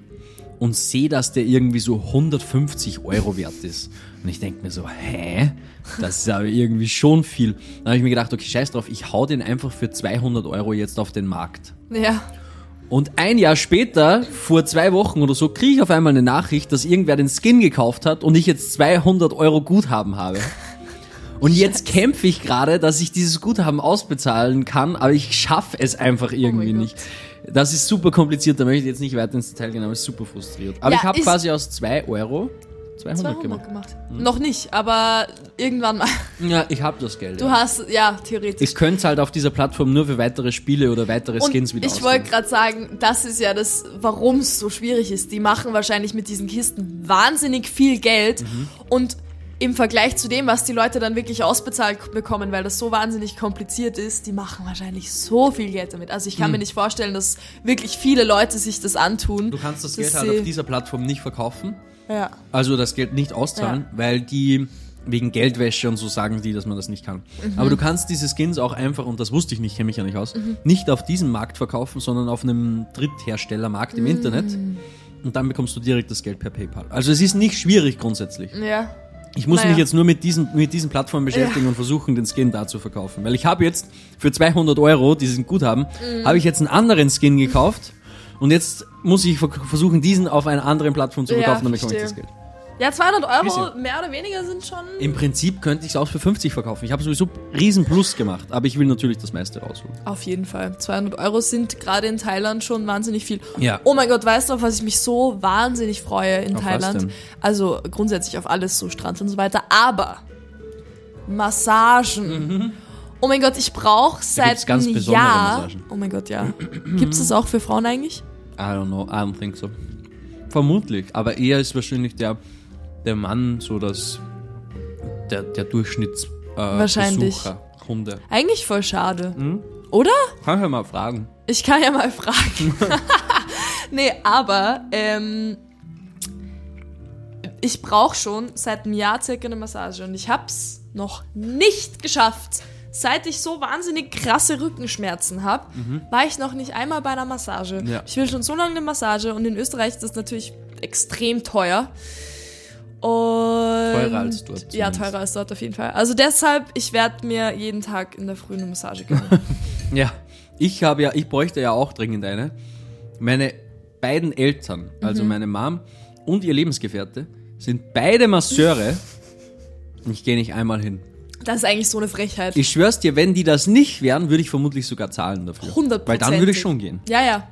und sehe, dass der irgendwie so 150 Euro wert ist. Und ich denke mir so, hä? Das ist aber irgendwie schon viel. Dann habe ich mir gedacht, okay, scheiß drauf, ich hau den einfach für 200 Euro jetzt auf den Markt. Ja. Und ein Jahr später, vor zwei Wochen oder so, kriege ich auf einmal eine Nachricht, dass irgendwer den Skin gekauft hat und ich jetzt 200 Euro Guthaben habe. Und jetzt kämpfe ich gerade, dass ich dieses Guthaben ausbezahlen kann, aber ich schaffe es einfach irgendwie Gott. nicht. Das ist super kompliziert, da möchte ich jetzt nicht weiter ins Detail gehen, aber es ist super frustriert. Aber Ja, ich habe quasi aus 2 Euro 200, 200 gemacht. gemacht. Noch nicht, aber irgendwann mal. Ja, ich habe das Geld. Du ja. hast, ja, theoretisch. Ich könnte es halt auf dieser Plattform nur für weitere Spiele oder weitere Und Skins wieder ich wollte gerade sagen, das ist ja das, warum es so schwierig ist. Die machen wahrscheinlich mit diesen Kisten wahnsinnig viel Geld Mhm. und im Vergleich zu dem, was die Leute dann wirklich ausbezahlt bekommen, weil das so wahnsinnig kompliziert ist, die machen wahrscheinlich so viel Geld damit. Also ich kann mir nicht vorstellen, dass wirklich viele Leute sich das antun. Mhm. Du kannst das Geld halt auf dieser Plattform nicht verkaufen. Ja. Also das Geld nicht auszahlen, weil die wegen Geldwäsche und so sagen die, dass man das nicht kann. Aber du kannst diese Skins auch einfach, und das wusste ich nicht, kenne mich ja nicht aus, nicht auf diesem Markt verkaufen, sondern auf einem Drittherstellermarkt im Internet. Und dann bekommst du direkt das Geld per PayPal. Also es ist nicht schwierig grundsätzlich. Ja. Ich muss Naja. mich jetzt nur mit diesen, mit diesen Plattformen beschäftigen und versuchen, den Skin da zu verkaufen. Weil ich habe jetzt für 200 Euro diesen Guthaben, Mhm. habe ich jetzt einen anderen Skin gekauft und jetzt muss ich ver- versuchen, diesen auf einer anderen Plattform zu Ja, verkaufen, dann bekomme ich verstehe. das Geld. Ja, 200 Euro Bisschen. mehr oder weniger sind schon. Im Prinzip könnte ich es auch für 50 verkaufen. Ich habe sowieso riesen Plus gemacht, aber ich will natürlich das meiste rausholen. Auf jeden Fall. 200 Euro sind gerade in Thailand schon wahnsinnig viel. Ja. Oh mein Gott, weißt du, auf was ich mich so wahnsinnig freue in Auf Thailand? Also grundsätzlich auf alles, so Strand und so weiter. Aber Massagen. Oh mein Gott, ich brauche seit Mhm. ganz einem besondere Jahr. Massagen. Oh mein Gott, ja. Gibt es das auch für Frauen eigentlich? I don't know, I don't think so. Vermutlich, aber eher ist wahrscheinlich der, der Mann so das, der, der Durchschnitts äh, Wahrscheinlich. Besucher, Kunde. Eigentlich voll schade. Mhm. Oder? Kann ich ja mal fragen. Ich kann ja mal fragen. nee, aber ähm, ich brauche schon seit einem Jahr circa eine Massage und ich hab's noch nicht geschafft. Seit ich so wahnsinnig krasse Rückenschmerzen habe, war ich noch nicht einmal bei einer Massage. Ja. Ich will schon so lange eine Massage und in Österreich ist das natürlich extrem teuer. Und teurer als dort Ja, zumindest. teurer als dort auf jeden Fall. Also deshalb, ich werde mir jeden Tag in der Früh eine Massage gönnen. Ja, ich habe ja, ich bräuchte ja auch dringend eine. Meine beiden Eltern, also Mhm. meine Mom und ihr Lebensgefährte, sind beide Masseure. Und ich gehe nicht einmal hin. Das ist eigentlich so eine Frechheit. Ich schwör's dir, wenn die das nicht wären, würde ich vermutlich sogar zahlen dafür. 100%. Weil dann würde ich schon gehen. Ja, ja.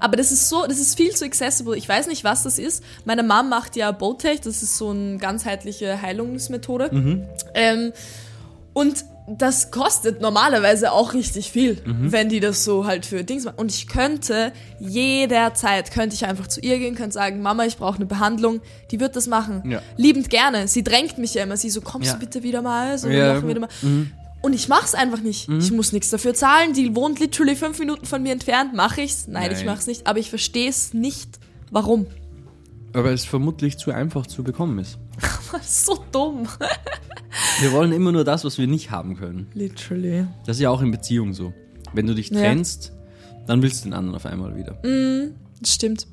Aber das ist so, das ist viel zu accessible. Ich weiß nicht, was das ist. Meine Mom macht ja Botech, das ist so eine ganzheitliche Heilungsmethode. Mhm. Ähm, und das kostet normalerweise auch richtig viel, Mhm. wenn die das so halt für Dings machen. Und ich könnte jederzeit, könnte ich einfach zu ihr gehen, könnte sagen, Mama, ich brauche eine Behandlung. Die wird das machen. Ja. Liebend gerne. Sie drängt mich ja immer. Sie so, kommst Ja. du bitte wieder mal? So, wir Ja. Mhm. machen wieder mal. Und ich mach's einfach nicht. Ich muss nichts dafür zahlen. Die wohnt literally fünf Minuten von mir entfernt. Mach ich's? Nein, ich Nein. mach's nicht. Aber ich verstehe es nicht, warum. Aber es vermutlich zu einfach zu bekommen ist. So dumm. Wir wollen immer nur das, was wir nicht haben können. Literally. Das ist ja auch in Beziehung so. Wenn du dich Ja. trennst, dann willst du den anderen auf einmal wieder. Das stimmt.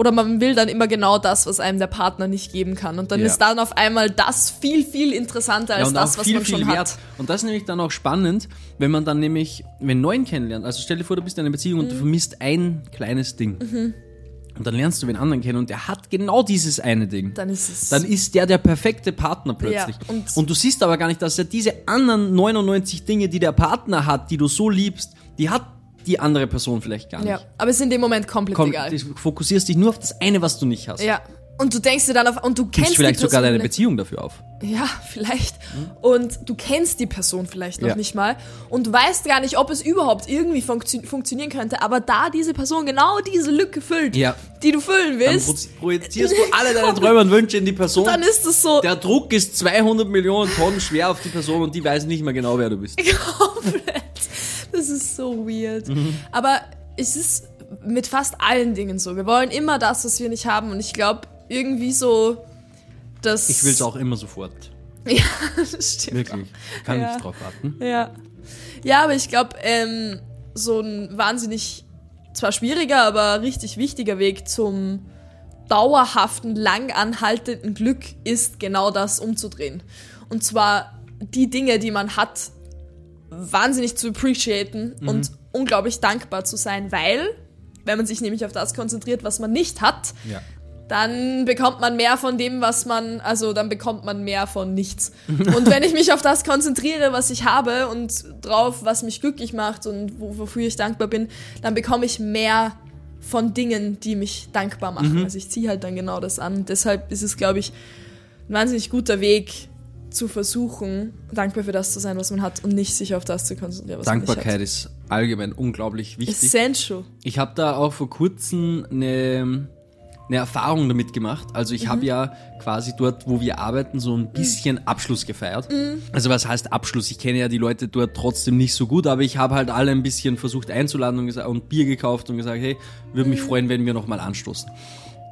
Oder man will dann immer genau das, was einem der Partner nicht geben kann. Und dann Ja. ist dann auf einmal das viel, viel interessanter als und das, was viel, man schon viel hat. wert. Und das ist nämlich dann auch spannend, wenn man dann nämlich, wenn neuen kennenlernt. Also stell dir vor, du bist in einer Beziehung Mhm. und du vermisst ein kleines Ding. und dann lernst du den anderen kennen und der hat genau dieses eine Ding. Dann ist es. Dann ist der der perfekte Partner plötzlich. Ja, und- und, du siehst aber gar nicht, dass er diese anderen 99 Dinge, die der Partner hat, die du so liebst, die hat die andere Person vielleicht gar nicht. ja, aber es ist in dem Moment komplett Komm, egal. du fokussierst dich nur auf das eine, was du nicht hast. Ja. Und du denkst dir dann auf, und du kennst vielleicht die sogar Person deine nicht. Beziehung dafür auf. Ja, vielleicht. Und du kennst die Person vielleicht noch Ja. nicht mal und du weißt gar nicht, ob es überhaupt irgendwie funktio funktionieren könnte. Aber da diese Person genau diese Lücke füllt, Ja. die du füllen Dann willst, pro- projizierst du alle deine Träume und Wünsche in die Person. dann ist es so Der Druck ist 200 Millionen Tonnen schwer auf die Person und die weiß nicht mehr genau, wer du bist. komplett. Das ist so weird. Mhm. Aber es ist mit fast allen Dingen so. Wir wollen immer das, was wir nicht haben. Und ich glaube, irgendwie so, dass. Ich will es auch immer sofort. Ja, das stimmt. Wirklich. Kann Ja. nicht drauf warten. Ja. Ja, aber ich glaube, ähm, so ein wahnsinnig, zwar schwieriger, aber richtig wichtiger Weg zum dauerhaften, lang anhaltenden Glück ist genau das umzudrehen. Und zwar die Dinge, die man hat, wahnsinnig zu appreciaten und unglaublich dankbar zu sein, weil, wenn man sich nämlich auf das konzentriert, was man nicht hat, Ja. dann bekommt man mehr von dem, was man, also dann bekommt man mehr von nichts. Und wenn ich mich auf das konzentriere, was ich habe und drauf, was mich glücklich macht und wo, wofür ich dankbar bin, dann bekomme ich mehr von Dingen, die mich dankbar machen. Also ich ziehe halt dann genau das an. Deshalb ist es, glaube ich, ein wahnsinnig guter Weg zu versuchen, dankbar für das zu sein, was man hat und nicht sich auf das zu konzentrieren, was man Dankbarkeit ist allgemein unglaublich nicht wichtig. Essential. Ich habe da auch vor kurzem eine, eine Erfahrung damit gemacht. Also ich habe ja quasi dort, wo wir arbeiten, so ein bisschen Abschluss gefeiert. Also was heißt Abschluss? Ich kenne ja die Leute dort trotzdem nicht so gut, aber ich habe halt alle ein bisschen versucht einzuladen und, gesagt, und Bier gekauft und gesagt, hey, würde mich freuen, wenn wir nochmal anstoßen.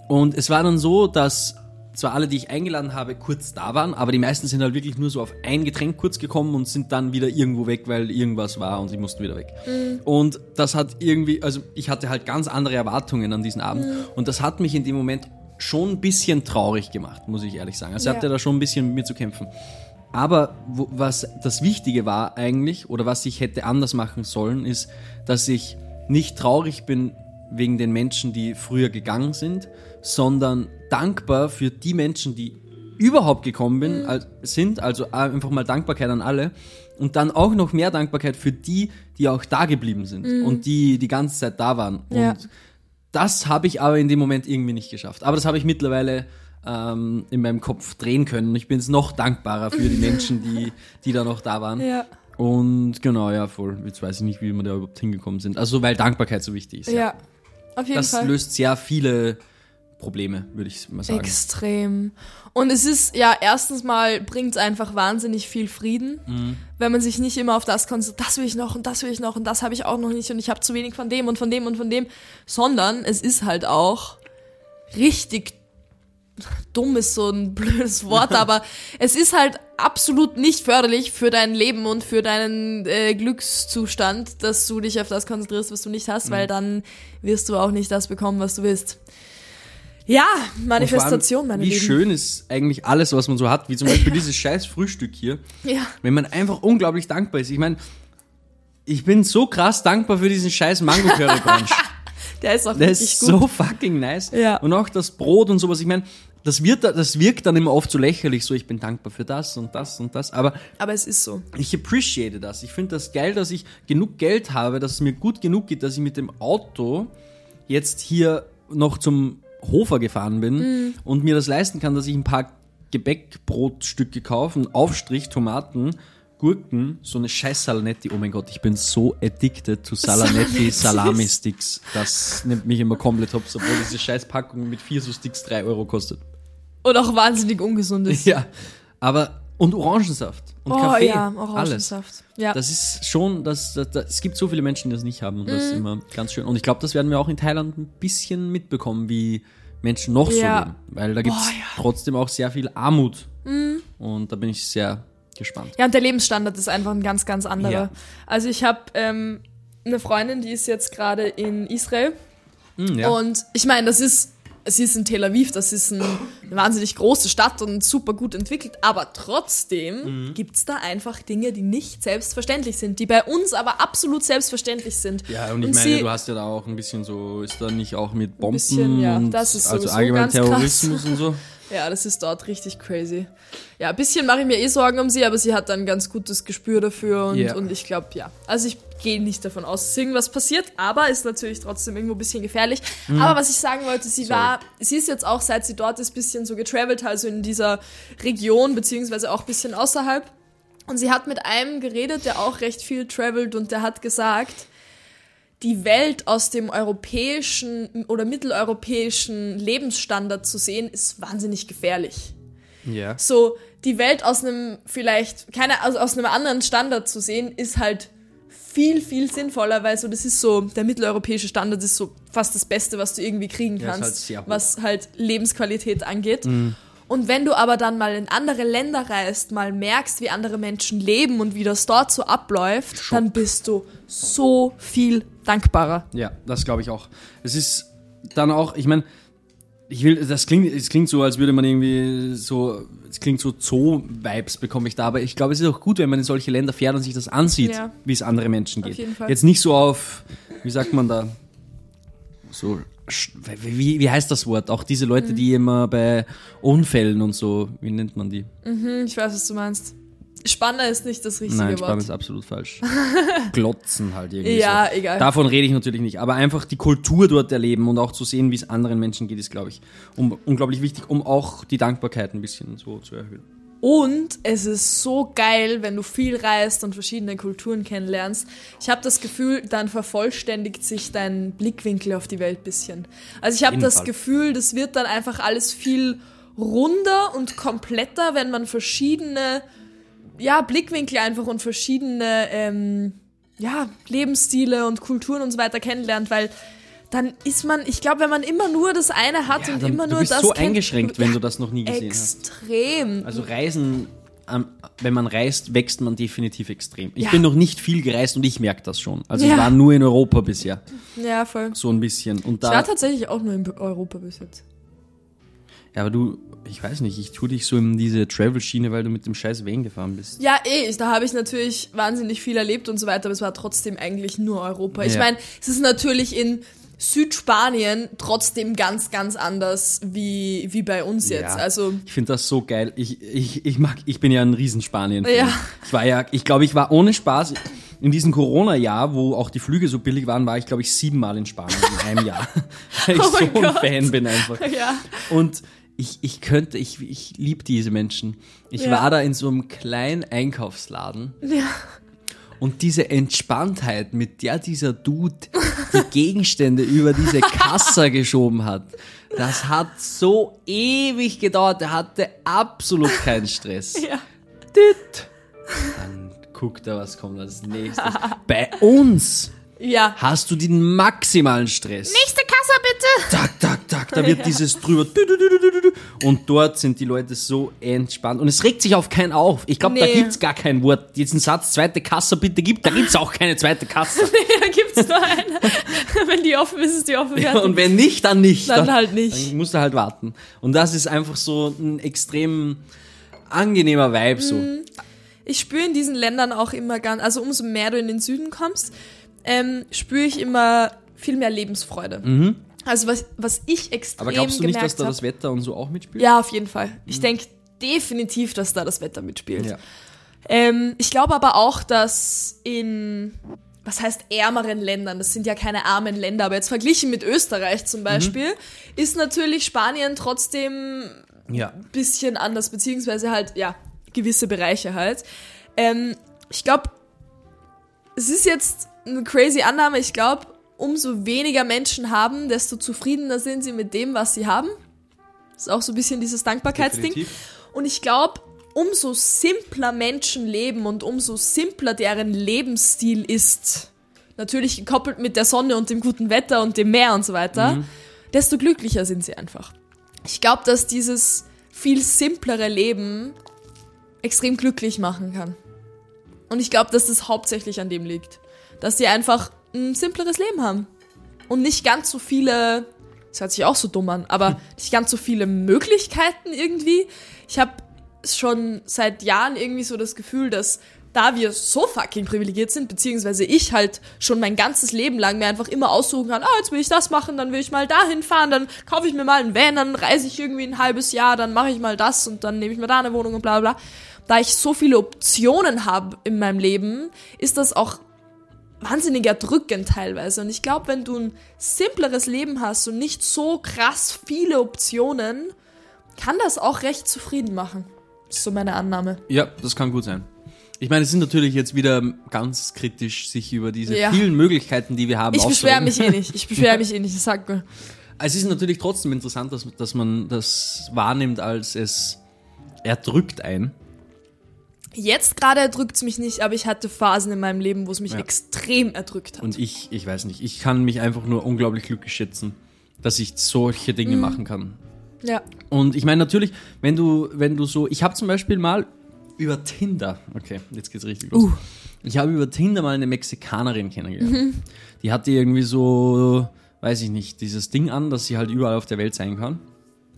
Und es war dann so, dass zwar alle, die ich eingeladen habe, kurz da waren, aber die meisten sind halt wirklich nur so auf ein Getränk kurz gekommen und sind dann wieder irgendwo weg, weil irgendwas war und sie mussten wieder weg. Und das hat irgendwie, also ich hatte halt ganz andere Erwartungen an diesen Abend und das hat mich in dem Moment schon ein bisschen traurig gemacht, muss ich ehrlich sagen. Also ich Ja. hatte da schon ein bisschen mit mir zu kämpfen. Aber wo, was das Wichtige war eigentlich, oder was ich hätte anders machen sollen, ist, dass ich nicht traurig bin wegen den Menschen, die früher gegangen sind, sondern dankbar für die Menschen, die überhaupt gekommen bin, al- sind. Also einfach mal Dankbarkeit an alle. Und dann auch noch mehr Dankbarkeit für die, die auch da geblieben sind und die die ganze Zeit da waren. Ja. Und das habe ich aber in dem Moment irgendwie nicht geschafft. Aber das habe ich mittlerweile ähm, in meinem Kopf drehen können. Ich bin jetzt noch dankbarer für die Menschen, die, die da noch da waren. Ja. Und genau, ja, voll. Jetzt weiß ich nicht, wie wir da überhaupt hingekommen sind. Also, weil Dankbarkeit so wichtig ist. Ja. Auf jeden Das Fall. löst sehr viele Probleme, würde ich mal sagen. Extrem. Und es ist, ja, erstens mal bringt es einfach wahnsinnig viel Frieden, Mhm. wenn man sich nicht immer auf das konzentriert, das will ich noch und das will ich noch und das habe ich auch noch nicht und ich habe zu wenig von dem und von dem und von dem, sondern es ist halt auch richtig dumm ist so ein blödes Wort, aber es ist halt absolut nicht förderlich für dein Leben und für deinen äh, Glückszustand, dass du dich auf das konzentrierst, was du nicht hast, Mhm. weil dann wirst du auch nicht das bekommen, was du willst. Ja, Manifestation, allem, meine Wie Lieben. schön ist eigentlich alles, was man so hat, wie zum Beispiel dieses scheiß Frühstück hier. Ja. Wenn man einfach unglaublich dankbar ist. Ich meine, ich bin so krass dankbar für diesen scheiß Mango Curry Crunch. Der ist auch Der ist gut. so fucking nice. Ja. Und auch das Brot und sowas. Ich meine, das, wird, das wirkt dann immer oft so lächerlich, so ich bin dankbar für das und das und das. Aber Aber es ist so. ich appreciate das. Ich finde das geil, dass ich genug Geld habe, dass es mir gut genug geht, dass ich mit dem Auto jetzt hier noch zum Hofer gefahren bin Mhm. und mir das leisten kann, dass ich ein paar Gebäckbrotstücke kaufe, einen Aufstrich, Tomaten, Gurken, so eine scheiß Salanetti. Oh mein Gott, ich bin so addicted to Salanetti. Salami-Sticks. Das nimmt mich immer komplett hops, obwohl diese scheiß Packung mit vier so Sticks drei Euro kostet. Und auch wahnsinnig ungesund ist. Ja, aber und Orangensaft und oh Kaffee, ja, alles. Orangensaft. Ja. Das ist schon, das, das, das, es gibt so viele Menschen, die das nicht haben und das ist immer ganz schön. Und ich glaube, das werden wir auch in Thailand ein bisschen mitbekommen, wie Menschen noch so Ja. leben. Weil da gibt es ja. Trotzdem auch sehr viel Armut. Und da bin ich sehr gespannt. Ja, und der Lebensstandard ist einfach ein ganz, ganz anderer. Ja. Also ich habe ähm, eine Freundin, die ist jetzt gerade in Israel. Hm, ja. Und ich meine, das ist sie ist in Tel Aviv, das ist ein, eine wahnsinnig große Stadt und super gut entwickelt, aber trotzdem Mhm. gibt's da einfach Dinge, die nicht selbstverständlich sind, die bei uns aber absolut selbstverständlich sind. Ja, und ich meine, sie- du hast ja da auch ein bisschen so, ist da nicht auch mit Bomben bisschen, ja, und das ist also allgemein ganz krass. Terrorismus und so. Ja, das ist dort richtig crazy. Ja, ein bisschen mache ich mir eh Sorgen um sie, aber sie hat ein ganz gutes Gespür dafür und, Ja. und ich glaube, ja. Also ich gehe nicht davon aus, dass irgendwas passiert, aber ist natürlich trotzdem irgendwo ein bisschen gefährlich. Aber was ich sagen wollte, sie Mhm. Sorry. war, sie ist jetzt auch, seit sie dort ist, ein bisschen so getravelt, also in dieser Region, beziehungsweise auch ein bisschen außerhalb. Und sie hat mit einem geredet, der auch recht viel travelt und der hat gesagt, die Welt aus dem europäischen oder mitteleuropäischen Lebensstandard zu sehen, ist wahnsinnig gefährlich. Ja. So, die Welt aus einem vielleicht, keine, also aus einem anderen Standard zu sehen, ist halt viel, viel sinnvoller, weil so, das ist so, der mitteleuropäische Standard ist so fast das Beste, was du irgendwie kriegen Ja, kannst, halt hoch. Mhm. was halt Lebensqualität angeht. Und wenn du aber dann mal in andere Länder reist, mal merkst, wie andere Menschen leben und wie das dort so abläuft, Schock. dann bist du so viel dankbarer. Ja, das glaube ich auch. Es ist dann auch, ich meine, ich will, das klingt, es klingt so, als würde man irgendwie so, es klingt so Zoo-Vibes bekomme ich da, aber ich glaube, es ist auch gut, wenn man in solche Länder fährt und sich das ansieht, Ja. wie es andere Menschen geht. jeden Fall. Jetzt nicht so auf, wie sagt man da, so, wie, wie heißt das Wort? Auch diese Mhm. Leute, die immer bei Unfällen und so, wie nennt man die? Hm, ich weiß, was du meinst. Spanner ist nicht das richtige Nein, Wort. Spannend ist absolut falsch. Glotzen halt irgendwie. Ja, so. egal. Davon rede ich natürlich nicht. Aber einfach die Kultur dort erleben und auch zu sehen, wie es anderen Menschen geht, ist, glaube ich, um, unglaublich wichtig, um auch die Dankbarkeit ein bisschen so zu erhöhen. Und es ist so geil, wenn du viel reist und verschiedene Kulturen kennenlernst. Ich habe das Gefühl, dann vervollständigt sich dein Blickwinkel auf die Welt ein bisschen. Also ich habe das Fall. Gefühl, das wird dann einfach alles viel runder und kompletter, wenn man verschiedene ja, Blickwinkel einfach und verschiedene ähm, ja, Lebensstile und Kulturen und so weiter kennenlernt, weil dann ist man, ich glaube, wenn man immer nur das eine hat Ja, und dann, immer du nur bist das so kennt, eingeschränkt, wenn ja, du das noch nie gesehen hast. extrem. Also Reisen, ähm, wenn man reist, wächst man definitiv extrem. Ich Ja. bin noch nicht viel gereist und ich merke das schon. Also ich war nur in Europa bisher, Ja, voll. so ein bisschen. Und Ich war da, tatsächlich auch nur in Europa bis jetzt. ja, aber du, ich weiß nicht, ich tue dich so in diese Travel-Schiene, weil du mit dem scheiß Van gefahren bist. Ja, eh, da habe ich natürlich wahnsinnig viel erlebt und so weiter, aber es war trotzdem eigentlich nur Europa. Ich Ja. meine, es ist natürlich in Südspanien trotzdem ganz, ganz anders wie, wie bei uns jetzt. Ja. Also, Ich finde das so geil. Ich, ich, ich mag, ich bin ja ein riesen spanien -Fan. Ja. Ich war ja, ich glaube, ich war ohne Spaß in diesem Corona-Jahr, wo auch die Flüge so billig waren, war ich, glaube ich, siebenmal in Spanien in einem Jahr. Weil ich Oh so ein Gott. Fan bin einfach. ja. Und ich, ich könnte, ich, ich liebe diese Menschen. Ich Ja. war da in so einem kleinen Einkaufsladen. Ja. Und diese Entspanntheit, mit der dieser Dude die Gegenstände über diese Kassa geschoben hat, das hat so ewig gedauert. Er hatte absolut keinen Stress. Ja. Dit. Dann guckt er, was kommt als nächstes. Bei uns Ja. hast du den maximalen Stress. Nächste Tak, tak, tak, da wird dieses drüber. Und dort sind die Leute so entspannt. Und es regt sich auf keinen auf. Ich glaube, da Nee. gibt's gar kein Wort. Diesen Satz, zweite Kasse bitte gibt, da gibt's auch keine zweite Kasse. da gibt's nur eine. Wenn die offen ist, ist die offen. Ja, und wenn nicht, dann nicht. Dann halt nicht. Dann musst du halt warten. Und das ist einfach so ein extrem angenehmer Vibe so. ich spüre in diesen Ländern auch immer ganz, also umso mehr du in den Süden kommst, ähm, spüre ich immer viel mehr Lebensfreude. Also was, was ich extrem Mhm. Aber glaubst du nicht, dass da das Wetter und so auch mitspielt? Ja, auf jeden Fall. Ich denke definitiv, dass da das Wetter mitspielt. Ja. Ähm, ich glaube aber auch, dass in, was heißt ärmeren Ländern, das sind ja keine armen Länder, aber jetzt verglichen mit Österreich Mhm. zum Beispiel, ist natürlich Spanien trotzdem ja. bisschen anders, beziehungsweise halt, ja, gewisse Bereiche halt. Ähm, ich glaube, es ist jetzt eine crazy Annahme, ich glaube, umso weniger Menschen haben, desto zufriedener sind sie mit dem, was sie haben. Das ist auch so ein bisschen dieses Dankbarkeitsding. Definitiv. Und ich glaube, umso simpler Menschen leben und umso simpler deren Lebensstil ist, natürlich gekoppelt mit der Sonne und dem guten Wetter und dem Meer und so weiter, desto glücklicher sind sie einfach. Ich glaube, dass dieses viel simplere Leben extrem glücklich machen kann. Und ich glaube, dass das hauptsächlich an dem liegt. Dass sie einfach ein simpleres Leben haben. Und nicht ganz so viele Das hört sich auch so dumm an, aber nicht ganz so viele Möglichkeiten irgendwie. Ich habe schon seit Jahren irgendwie so das Gefühl, dass da wir so fucking privilegiert sind, beziehungsweise ich halt schon mein ganzes Leben lang mir einfach immer aussuchen kann, ah, jetzt will ich das machen, dann will ich mal dahin fahren, dann kaufe ich mir mal einen Van, dann reise ich irgendwie ein halbes Jahr, dann mache ich mal das und dann nehme ich mir da eine Wohnung und bla bla. Da ich so viele Optionen habe in meinem Leben, ist das auch wahnsinnig erdrückend teilweise. Und ich glaube, wenn du ein simpleres Leben hast und nicht so krass viele Optionen, kann das auch recht zufrieden machen. Ist so meine Annahme. Ja, das kann gut sein. Ich meine, es sind natürlich jetzt wieder ganz kritisch, sich über diese Ja. vielen Möglichkeiten, die wir haben, Ich beschwere mich eh nicht. Ich beschwere mich eh nicht. Sag mir. Es ist natürlich trotzdem interessant, dass, dass man das wahrnimmt, als es erdrückt ein. Jetzt gerade erdrückt es mich nicht, aber ich hatte Phasen in meinem Leben, wo es mich Ja. extrem erdrückt hat. Und ich, ich weiß nicht, ich kann mich einfach nur unglaublich glücklich schätzen, dass ich solche Dinge Mhm. machen kann. Ja. Und ich meine natürlich, wenn du, wenn du so, ich habe zum Beispiel mal über Tinder, okay, jetzt geht's richtig los. Uh. Ich habe über Tinder mal eine Mexikanerin kennengelernt. Mhm. Die hatte irgendwie so, weiß ich nicht, dieses Ding an, dass sie halt überall auf der Welt sein kann.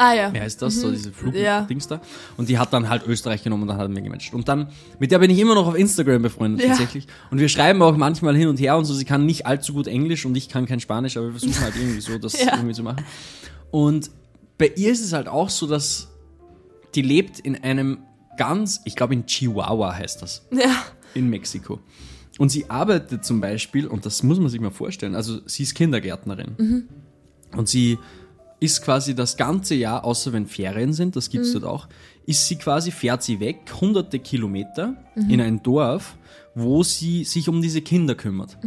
Ah ja. Wer heißt das? So diese Mhm. Ja. Flug-Dings da. Und die hat dann halt Österreich genommen und dann hat mir gematcht. Und dann, mit der bin ich immer noch auf Instagram befreundet Ja. tatsächlich. Und wir schreiben auch manchmal hin und her und so. Sie kann nicht allzu gut Englisch und ich kann kein Spanisch, aber wir versuchen halt irgendwie so, das Ja. irgendwie zu machen. Und bei ihr ist es halt auch so, dass die lebt in einem ganz, ich glaube in Chihuahua heißt das Ja. in Mexiko. Und sie arbeitet zum Beispiel, und das muss man sich mal vorstellen, also sie ist Kindergärtnerin. Und sie ist quasi das ganze Jahr, außer wenn Ferien sind, das gibt's dort auch, ist sie quasi, fährt sie weg, hunderte Kilometer in ein Dorf, wo sie sich um diese Kinder kümmert.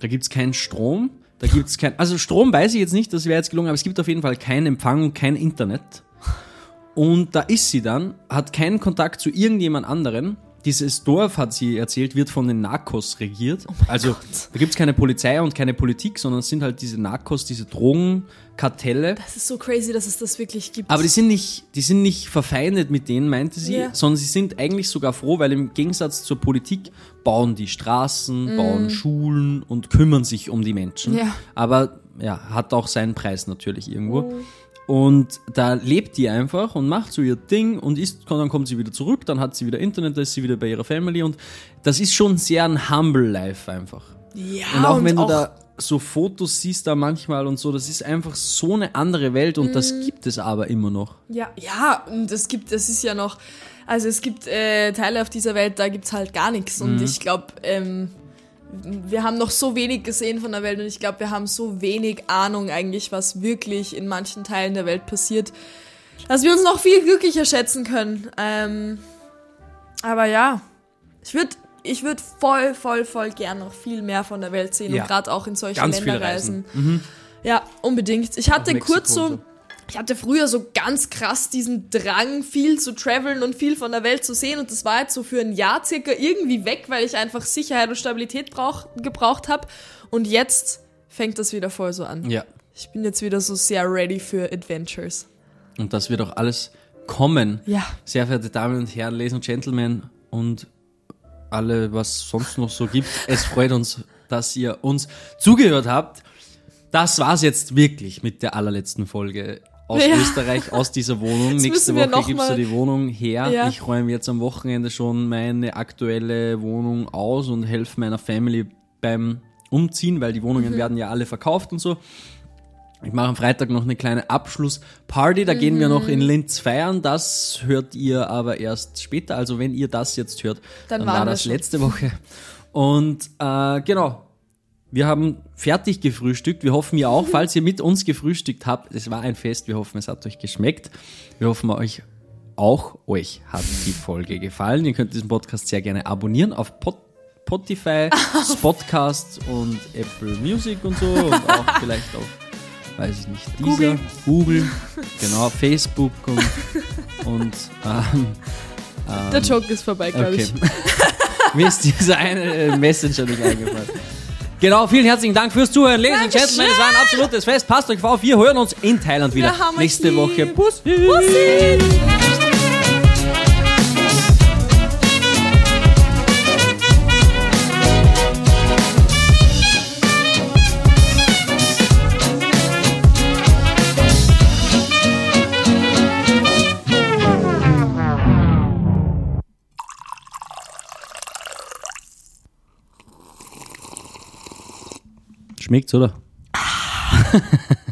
Da gibt's keinen Strom, da gibt's kein, also Strom weiß ich jetzt nicht, das wäre jetzt gelungen, aber es gibt auf jeden Fall keinen Empfang und kein Internet. Und da ist sie dann, hat keinen Kontakt zu irgendjemand anderen. Dieses Dorf, hat sie erzählt, wird von den Narcos regiert. also da gibt's keine Polizei und keine Politik, sondern es sind halt diese Narcos, diese Drogenkartelle. Das ist so crazy, dass es das wirklich gibt. Aber die sind nicht, die sind nicht verfeindet mit denen, meinte sie, Ja. sondern sie sind eigentlich sogar froh, weil im Gegensatz zur Politik bauen die Straßen, bauen Schulen und kümmern sich um die Menschen. Ja. Aber ja, hat auch seinen Preis natürlich irgendwo. Und da lebt die einfach und macht so ihr Ding und ist, dann kommt sie wieder zurück, dann hat sie wieder Internet, da ist sie wieder bei ihrer Family und das ist schon sehr ein humble Life einfach. ja, Und auch wenn du da so Fotos siehst da manchmal und so, das ist einfach so eine andere Welt und Mhm. das gibt es aber immer noch. Ja, ja, und es gibt, es ist ja noch, also es gibt äh, Teile auf dieser Welt, da gibt's halt gar nichts. Und ich glaube, ähm, wir haben noch so wenig gesehen von der Welt und ich glaube, wir haben so wenig Ahnung eigentlich, was wirklich in manchen Teilen der Welt passiert, dass wir uns noch viel glücklicher schätzen können. Ähm, aber ja, ich würde ich würd voll, voll, voll gern noch viel mehr von der Welt sehen Ja. und gerade auch in solche Ganz Länder Reisen. reisen. Ja, unbedingt. Ich hatte kurz so. Ich hatte früher so ganz krass diesen Drang, viel zu traveln und viel von der Welt zu sehen. Und das war jetzt so für ein Jahr circa irgendwie weg, weil ich einfach Sicherheit und Stabilität brauch, gebraucht habe. Und jetzt fängt das wieder voll so an. Ja. Ich bin jetzt wieder so sehr ready für Adventures. Und das wird auch alles kommen. Ja. Sehr verehrte Damen und Herren, Ladies und Gentlemen und alle, was sonst noch so gibt. Es freut uns, dass ihr uns zugehört habt. Das war's jetzt wirklich mit der allerletzten Folge aus Ja. Österreich, aus dieser Wohnung. Nächste müssen wir Woche gibst du die Wohnung her. Ja. Ich räume jetzt am Wochenende schon meine aktuelle Wohnung aus und helfe meiner Family beim Umziehen, weil die Wohnungen Mhm. werden ja alle verkauft und so. Ich mache am Freitag noch eine kleine Abschlussparty, da gehen wir Mhm. noch in Linz feiern. Das hört ihr aber erst später. Also wenn ihr das jetzt hört, Dann dann, war das schon. letzte Woche. Und äh, genau, wir haben fertig gefrühstückt. Wir hoffen ihr auch, falls ihr mit uns gefrühstückt habt. Es war ein Fest. Wir hoffen, es hat euch geschmeckt. Wir hoffen euch auch euch hat die Folge gefallen. Ihr könnt diesen Podcast sehr gerne abonnieren auf Pod Spotify, Spotcast und Apple Music und so und auch vielleicht auf, weiß ich nicht, dieser, Google. Google, genau, Facebook und, und ähm, Der Joke ist vorbei, glaube okay. ich. Mir ist dieser eine Messenger nicht eingefallen. Genau, vielen herzlichen Dank fürs Zuhören, Ladies Dankeschön. Gentlemen. Es war ein absolutes Fest. Passt euch auf. Wir hören uns in Thailand wieder. Nächste lieb. Woche. Puss. Bussi! Schmeckt's, oder?